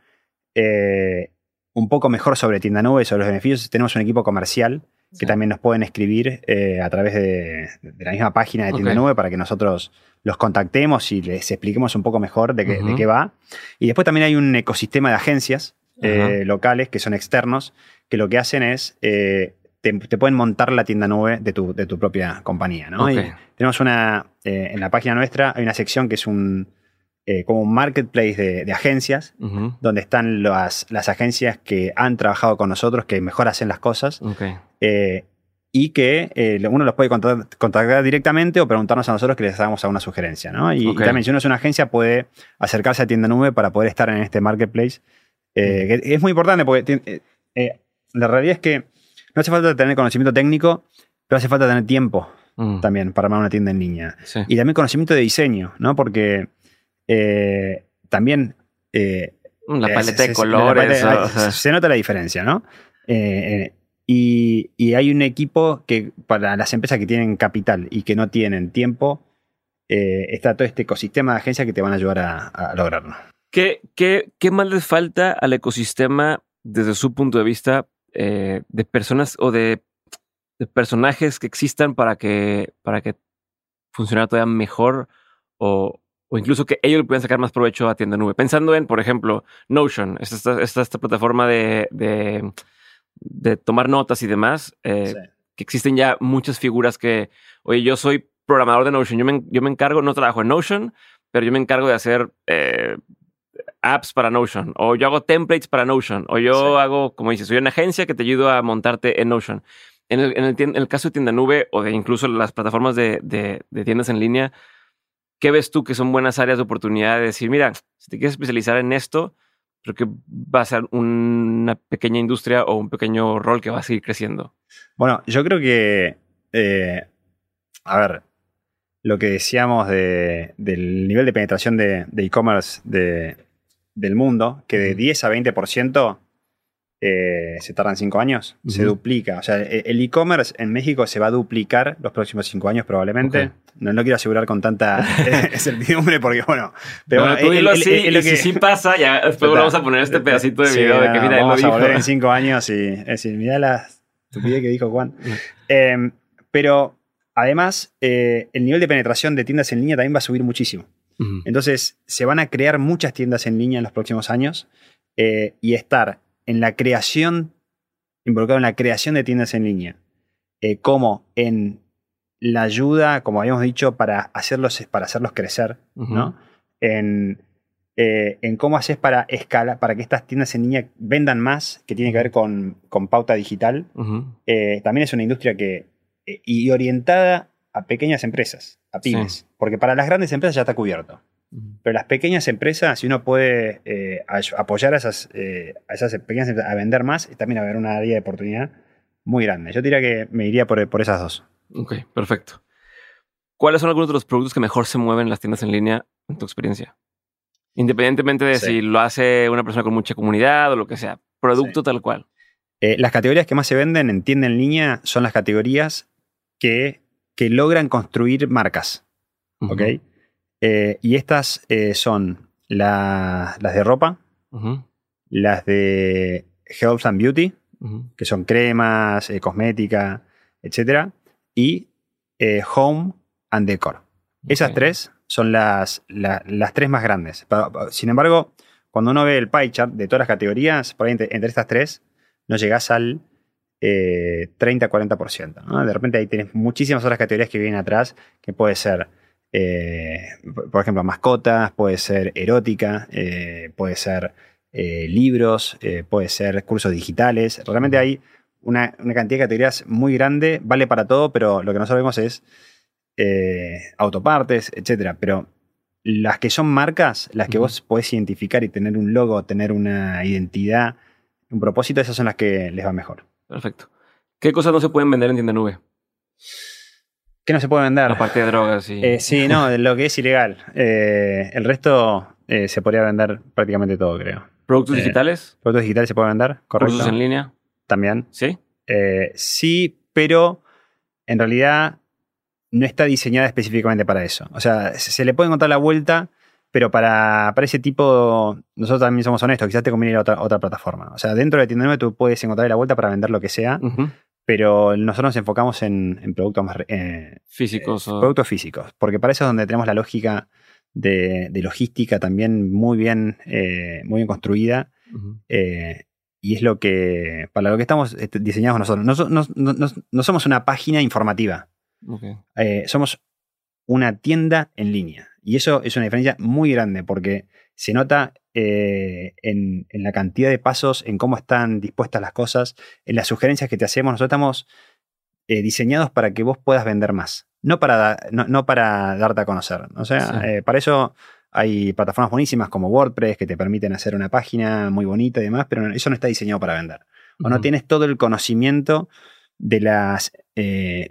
un poco mejor sobre tienda nube, y sobre los beneficios, tenemos un equipo comercial que también nos pueden escribir a través de, la misma página de tienda nube para que nosotros los contactemos y les expliquemos un poco mejor de, qué, va. Y después también hay un ecosistema de agencias eh, locales que son externos, que lo que hacen es, eh, te, pueden montar la tienda nube de tu, de tu propia compañía. ¿no? tenemos una, eh, en la página nuestra hay una sección que es un, como un marketplace de, agencias, donde están las, las, agencias que han trabajado con nosotros, que mejor hacen las cosas y que eh, uno los puede contactar, directamente o preguntarnos a nosotros que les hagamos alguna sugerencia. ¿no? Y, también si uno es una agencia puede acercarse a tienda nube para poder estar en este marketplace. Eh, es muy importante porque eh, la realidad es que no hace falta tener conocimiento técnico, pero hace falta tener tiempo mm. también para armar una tienda en línea. Y también conocimiento de diseño, ¿no? Porque también... la paleta de colores. se nota la diferencia, ¿no? Y, hay un equipo que para las empresas que tienen capital y que no tienen tiempo, eh, está todo este ecosistema de agencias que te van a ayudar a, lograrlo. ¿Qué, qué, qué más les falta al ecosistema desde su punto de vista eh, de personas o de, personajes que existan para que, para que funcionara todavía mejor o, incluso que ellos le puedan sacar más provecho a tienda nube? Pensando en, por ejemplo, Notion, esta, esta, esta plataforma de de tomar notas y demás, eh, que existen ya muchas figuras que, oye, yo soy programador de Notion, yo me, yo me encargo, no trabajo en Notion, pero yo me encargo de hacer eh, apps para Notion, o yo hago templates para Notion, o yo hago, como dices, soy una agencia que te ayudo a montarte en Notion. En el, en el, caso de tienda nube o de incluso las plataformas de, de, tiendas en línea, ¿qué ves tú que son buenas áreas de oportunidad de decir, mira, si te quieres especializar en esto, creo que va a ser una pequeña industria o un pequeño rol que va a seguir creciendo. Bueno, yo creo que, eh, a ver, lo que decíamos del nivel de penetración de e-commerce del mundo, que de 10 a 20% eh, se tardan cinco años, se duplica. O sea, e, el e-commerce en México se va a duplicar los próximos cinco años probablemente. No, lo quiero asegurar con tanta certidumbre porque, bueno... Pero bueno, tú dilo así, y si sí pasa, ya después vamos a poner este pedacito de video de que mira, vamos a volver en cinco años y es decir, mira la estupidez que dijo Juan. Em, pero además, eh, el nivel de penetración de tiendas en línea también va a subir muchísimo. Entonces, se van a crear muchas tiendas en línea en los próximos años eh, y estar en la creación, involucrado en la creación de tiendas en línea, eh, como en la ayuda, como habíamos dicho, para hacerlos, para hacerlos crecer, ¿no? En, eh, en, cómo haces para escala, para que estas tiendas en línea vendan más, que tiene que ver con, pauta digital. Eh, también es una industria que, y orientada a pequeñas empresas, a pymes, porque para las grandes empresas ya está cubierto. Pero las pequeñas empresas, si uno puede eh, apoyar a esas, eh, a esas pequeñas empresas a vender más, también a haber una área de oportunidad muy grande. Yo diría que me iría por, por esas dos. Ok, perfecto. ¿Cuáles son algunos de los productos que mejor se mueven en las tiendas en línea en tu experiencia? Independientemente de Sí. si lo hace una persona con mucha comunidad o lo que sea. Producto tal cual. Eh, las categorías que más se venden en tienda en línea son las categorías que, que logran construir marcas. ¿ok? Eh, y estas eh, son la- las de ropa, las de health and beauty, que son cremas, eh, cosmética, etc. Y eh, home and decor. Esas tres son las, la- las tres más grandes. Sin embargo, cuando uno ve el pie chart de todas las categorías, por ahí entre, entre estas tres, no llegás al eh, 30-40%. ¿no? De repente ahí tienes muchísimas otras categorías que vienen atrás, que puede ser, eh, por ejemplo, mascotas, puede ser erótica, eh, puede ser eh, libros, puede ser cursos digitales. Realmente hay una, una cantidad de categorías muy grande, vale para todo, pero lo que no sabemos es autopartes, etcétera. Pero las que son marcas, las que vos podés identificar y tener un logo, tener una identidad, un propósito, esas son las que les va mejor. Perfecto. ¿Qué cosas no se pueden vender en tienda nube? ¿Qué no se puede vender? Aparte de drogas y. Eh, sí, no, lo que es ilegal. Eh, el resto eh, se podría vender prácticamente todo, creo. Productos digitales, Productos digitales se pueden vender, correcto. cursos en línea. También. ¿Sí? Sí, pero en realidad no está diseñada específicamente para eso. O sea, se le puede encontrar la vuelta, pero para, para ese tipo, nosotros también somos honestos, quizás te conviene ir a otra, otra plataforma. O sea, dentro de tienda nueva tú puedes encontrar la vuelta para vender lo que sea. Pero nosotros nos enfocamos en, en productos más... eh, Físicos o. productos físicos, porque para eso es donde tenemos la lógica de, de logística también muy bien, eh, muy bien construida. Eh, y es lo que, para lo que estamos este, diseñados nosotros. No, no- no- no- no somos una página informativa, eh, somos una tienda en línea. Y eso es una diferencia muy grande porque se nota eh, en, en la cantidad de pasos, en cómo están dispuestas las cosas, en las sugerencias que te hacemos. Nosotros estamos eh, diseñados para que vos puedas vender más, no para, da- no, no para darte a conocer. O sea, Sí. eh, para eso hay plataformas buenísimas como WordPress que te permiten hacer una página muy bonita y demás, pero eso no está diseñado para vender o no tienes todo el conocimiento de las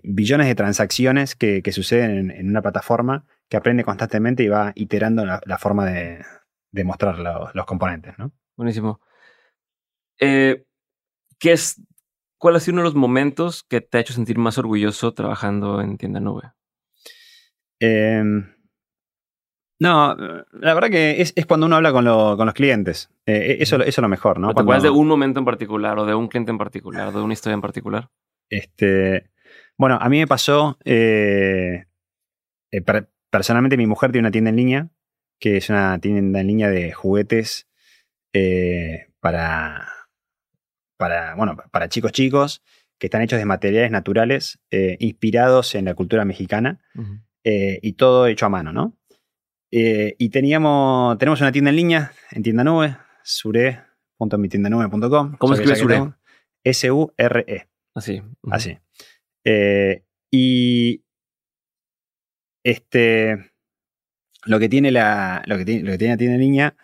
billones de transacciones que, que suceden en, en una plataforma que aprende constantemente y va iterando la, la forma de, de mostrar lo- los componentes. ¿no? Buenísimo. Eh, ¿qué es, ¿Cuál ha sido uno de los momentos que te ha hecho sentir más orgulloso trabajando en tienda nube? Eh, no, la verdad que es, es cuando uno habla con, lo- con los clientes. Eh, eso, eso es lo mejor, ¿no? ¿O ¿Te Cuando- acuerdas de un momento en particular o de un cliente en particular o de una historia en particular? Este, bueno, a mí me pasó, eh, per- personalmente mi mujer tiene una tienda en línea, que es una tienda en línea de juguetes eh, para, para, bueno, para chicos chicos, que están hechos de materiales naturales, eh, inspirados en la cultura mexicana, eh, y todo hecho a mano, ¿no? Y teníamos, tenemos una tienda en línea, en tienda nube, sure.mitiendanube.com. ¿Cómo escribe Sure? S-U-R-E. Así. Así. Y este lo que tiene la. Lo que tiene, lo que tiene la tienda en línea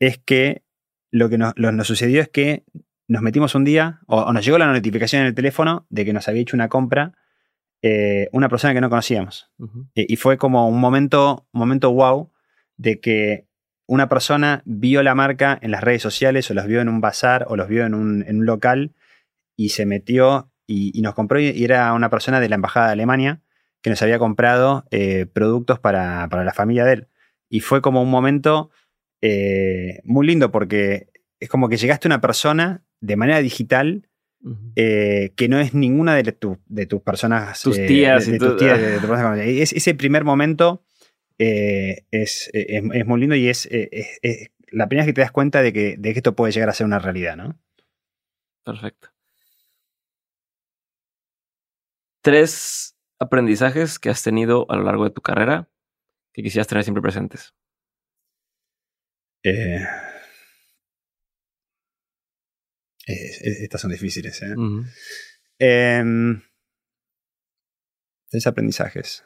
es que lo que nos, lo- nos sucedió es que nos metimos un día, o, o nos llegó la notificación en el teléfono de que nos había hecho una compra eh, una persona que no conocíamos. Eh, Y fue como un momento, un momento wow de que una persona vio la marca en las redes sociales o los vio en un bazar o los vio en un, en un local y se metió y, y nos compró y era una persona de la Embajada de Alemania que nos había comprado eh, productos para, para la familia de él. Y fue como un momento eh, muy lindo porque es como que llegaste a una persona de manera digital eh, que no es ninguna de, tu- de tus personas. Tus tías de, y tus tu- tías, de- personas. Es- ese primer momento es, es- es muy lindo y es la primera vez que te das cuenta de que, de que esto puede llegar a ser una realidad, ¿no? Perfecto. Tres aprendizajes que has tenido a lo largo de tu carrera que quisieras tener siempre presentes. Eh, es- es- estas son difíciles, ¿eh? Em, tres aprendizajes.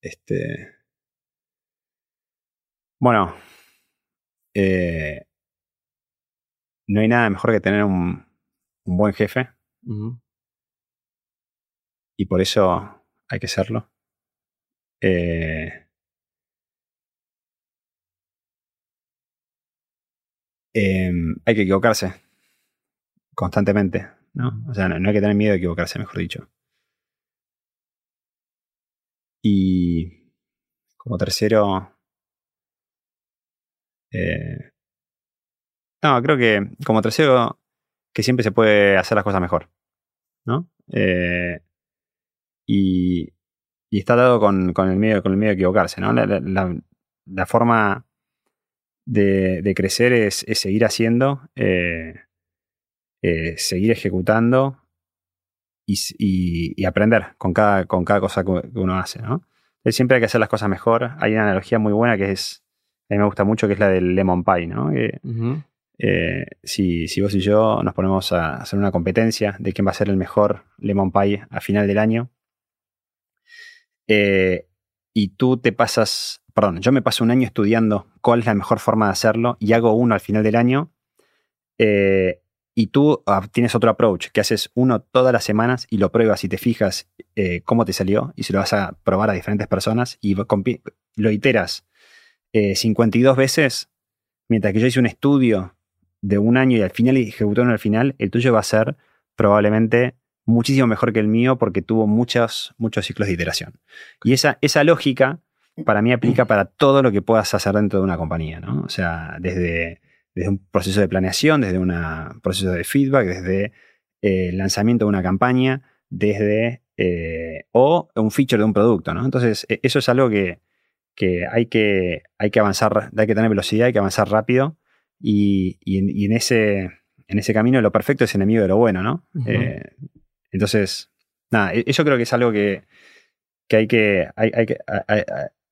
Este. Bueno. eh, no hay nada mejor que tener un, un buen jefe y por eso hay que serlo. Eh, em, hay que equivocarse constantemente, ¿no? O sea, no, hay que tener miedo de equivocarse, mejor dicho. Y como tercero, eh, no, creo que como tercero, que siempre se puede hacer las cosas mejor, ¿no? Eh, y, y, está dado con, el miedo, con el miedo de equivocarse, ¿no? La, forma de, crecer es, seguir haciendo, eh, eh, seguir ejecutando y, aprender con cada, con cada cosa que uno hace, ¿no? siempre hay que hacer las cosas mejor. Hay una analogía muy buena que es, a mí me gusta mucho, que es la del lemon pie, ¿no? Eh, si, vos y yo nos ponemos a hacer una competencia de quién va a ser el mejor lemon pie a final del año, eh, y tú te pasas, perdón, yo me paso un año estudiando cuál es la mejor forma de hacerlo y hago uno al final del año, eh, y tú ah, tienes otro approach, que haces uno todas las semanas y lo pruebas y te fijas cómo te salió y se lo vas a probar a diferentes personas y lo iteras 52 veces, mientras que yo hice un estudio de un año y al final y ejecutaron al final, el tuyo va a ser probablemente muchísimo mejor que el mío porque tuvo muchos, muchos ciclos de iteración. Y esa, esa lógica para mí aplica para todo lo que puedas hacer dentro de una compañía, ¿no? O sea, desde, desde un proceso de planeación, desde un proceso de feedback, desde eh, el lanzamiento de una campaña, desde eh, o un feature de un producto, ¿no? Entonces, e, eso es algo que, que, hay, que hay que avanzar, hay que tener velocidad, hay que avanzar rápido y, en, ese, en ese camino lo perfecto es enemigo de lo bueno, ¿no? Eh, entonces, nada, e, eso creo que es algo que, hay que, hay, que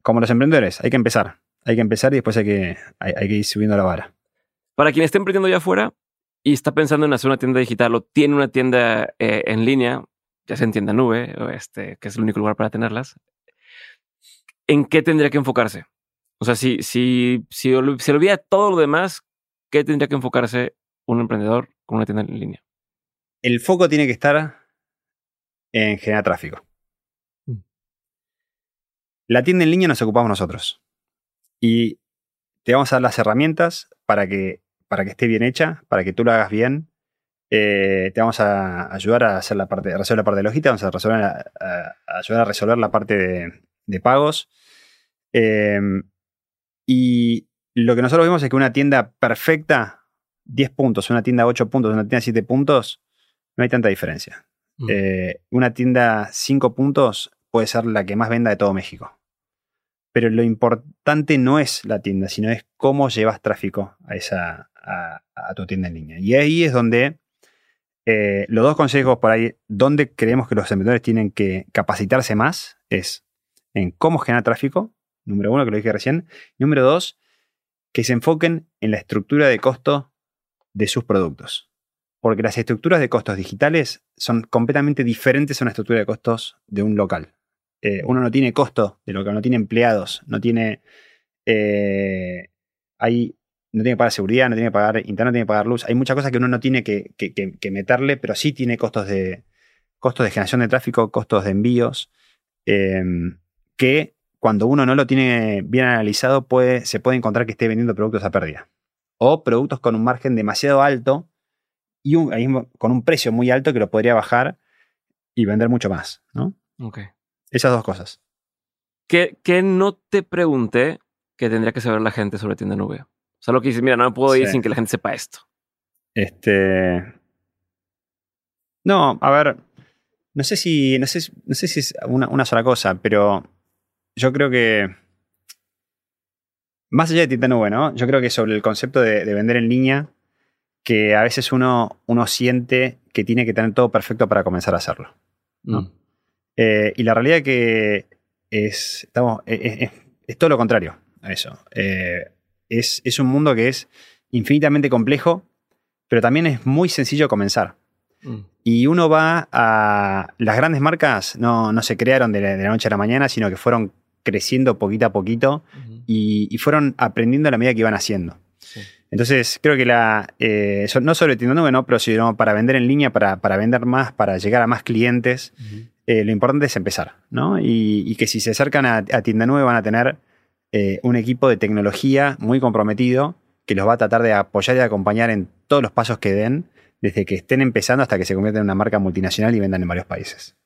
como los emprendedores, hay que empezar. Hay que empezar y después hay que, hay, que ir subiendo la vara. Para quien esté emprendiendo allá afuera y está pensando en hacer una tienda digital o tiene una tienda eh, en línea, ya sea en tienda nube, este, que es el único lugar para tenerlas, ¿en qué tendría que enfocarse? O sea, si, si, si se olvida todo lo demás, ¿qué tendría que enfocarse un emprendedor con una tienda en línea? El foco tiene que estar en generar tráfico. Mm. La tienda en línea nos ocupamos nosotros. Y te vamos a dar las herramientas para que, para que esté bien hecha, para que tú lo hagas bien. Eh, te vamos a ayudar a hacer la parte, resolver la parte de logística, vamos a, resolver, ayudar a resolver la parte de, pagos. Eh, y lo que nosotros vemos es que una tienda perfecta, 10 puntos, una tienda 8 puntos, una tienda 7 puntos, no hay tanta diferencia. Mm. Eh, una tienda 5 puntos puede ser la que más venda de todo México. Pero lo importante no es la tienda, sino es cómo llevas tráfico a, esa, a, tu tienda en línea. Y ahí es donde eh, los dos consejos por ahí, donde creemos que los emprendedores tienen que capacitarse más, es en cómo generar tráfico, número uno, que lo dije recién. Número dos, que se enfoquen en la estructura de costo de sus productos. Porque las estructuras de costos digitales son completamente diferentes a una estructura de costos de un local. Eh, uno no tiene costo de local, no tiene empleados, no tiene. Eh, hay, no tiene que pagar seguridad, no tiene que pagar internet, no tiene que pagar luz. Hay muchas cosas que uno no tiene que, meterle, pero sí tiene costos de, costos de generación de tráfico, costos de envíos, eh, que cuando uno no lo tiene bien analizado, puede, se puede encontrar que esté vendiendo productos a pérdida. O productos con un margen demasiado alto y con un precio muy alto que lo podría bajar y vender mucho más, ¿no? Ok. Esas dos cosas. ¿Qué, no te pregunté que tendría que saber la gente sobre tienda nube? O sea, lo que dices, mira, no puedo ir sin que la gente sepa esto. Este. No, a ver. No sé si. No sé, no sé si es una, una sola cosa, pero yo creo que. Más allá de tienda nube, ¿no? Yo creo que sobre el concepto de, vender en línea, que a veces uno, uno, siente que tiene que tener todo perfecto para comenzar a hacerlo. ¿no? Mm. Eh, y la realidad que es, estamos, es, todo lo contrario a eso. Eh, es, es, un mundo que es infinitamente complejo, pero también es muy sencillo comenzar. Mm. Y uno va a. Las grandes marcas no, no se crearon de la, de la, noche a la mañana, sino que fueron creciendo poquito a poquito y, fueron aprendiendo a la medida que iban haciendo. Entonces, creo que la, eh, no sobre tienda nube, ¿no? pero sino para vender en línea, para, vender más, para llegar a más clientes, eh, lo importante es empezar. ¿no? Y, que si se acercan a, tienda nube van a tener eh, un equipo de tecnología muy comprometido que los va a tratar de apoyar y acompañar en todos los pasos que den, desde que estén empezando hasta que se conviertan en una marca multinacional y vendan en varios países.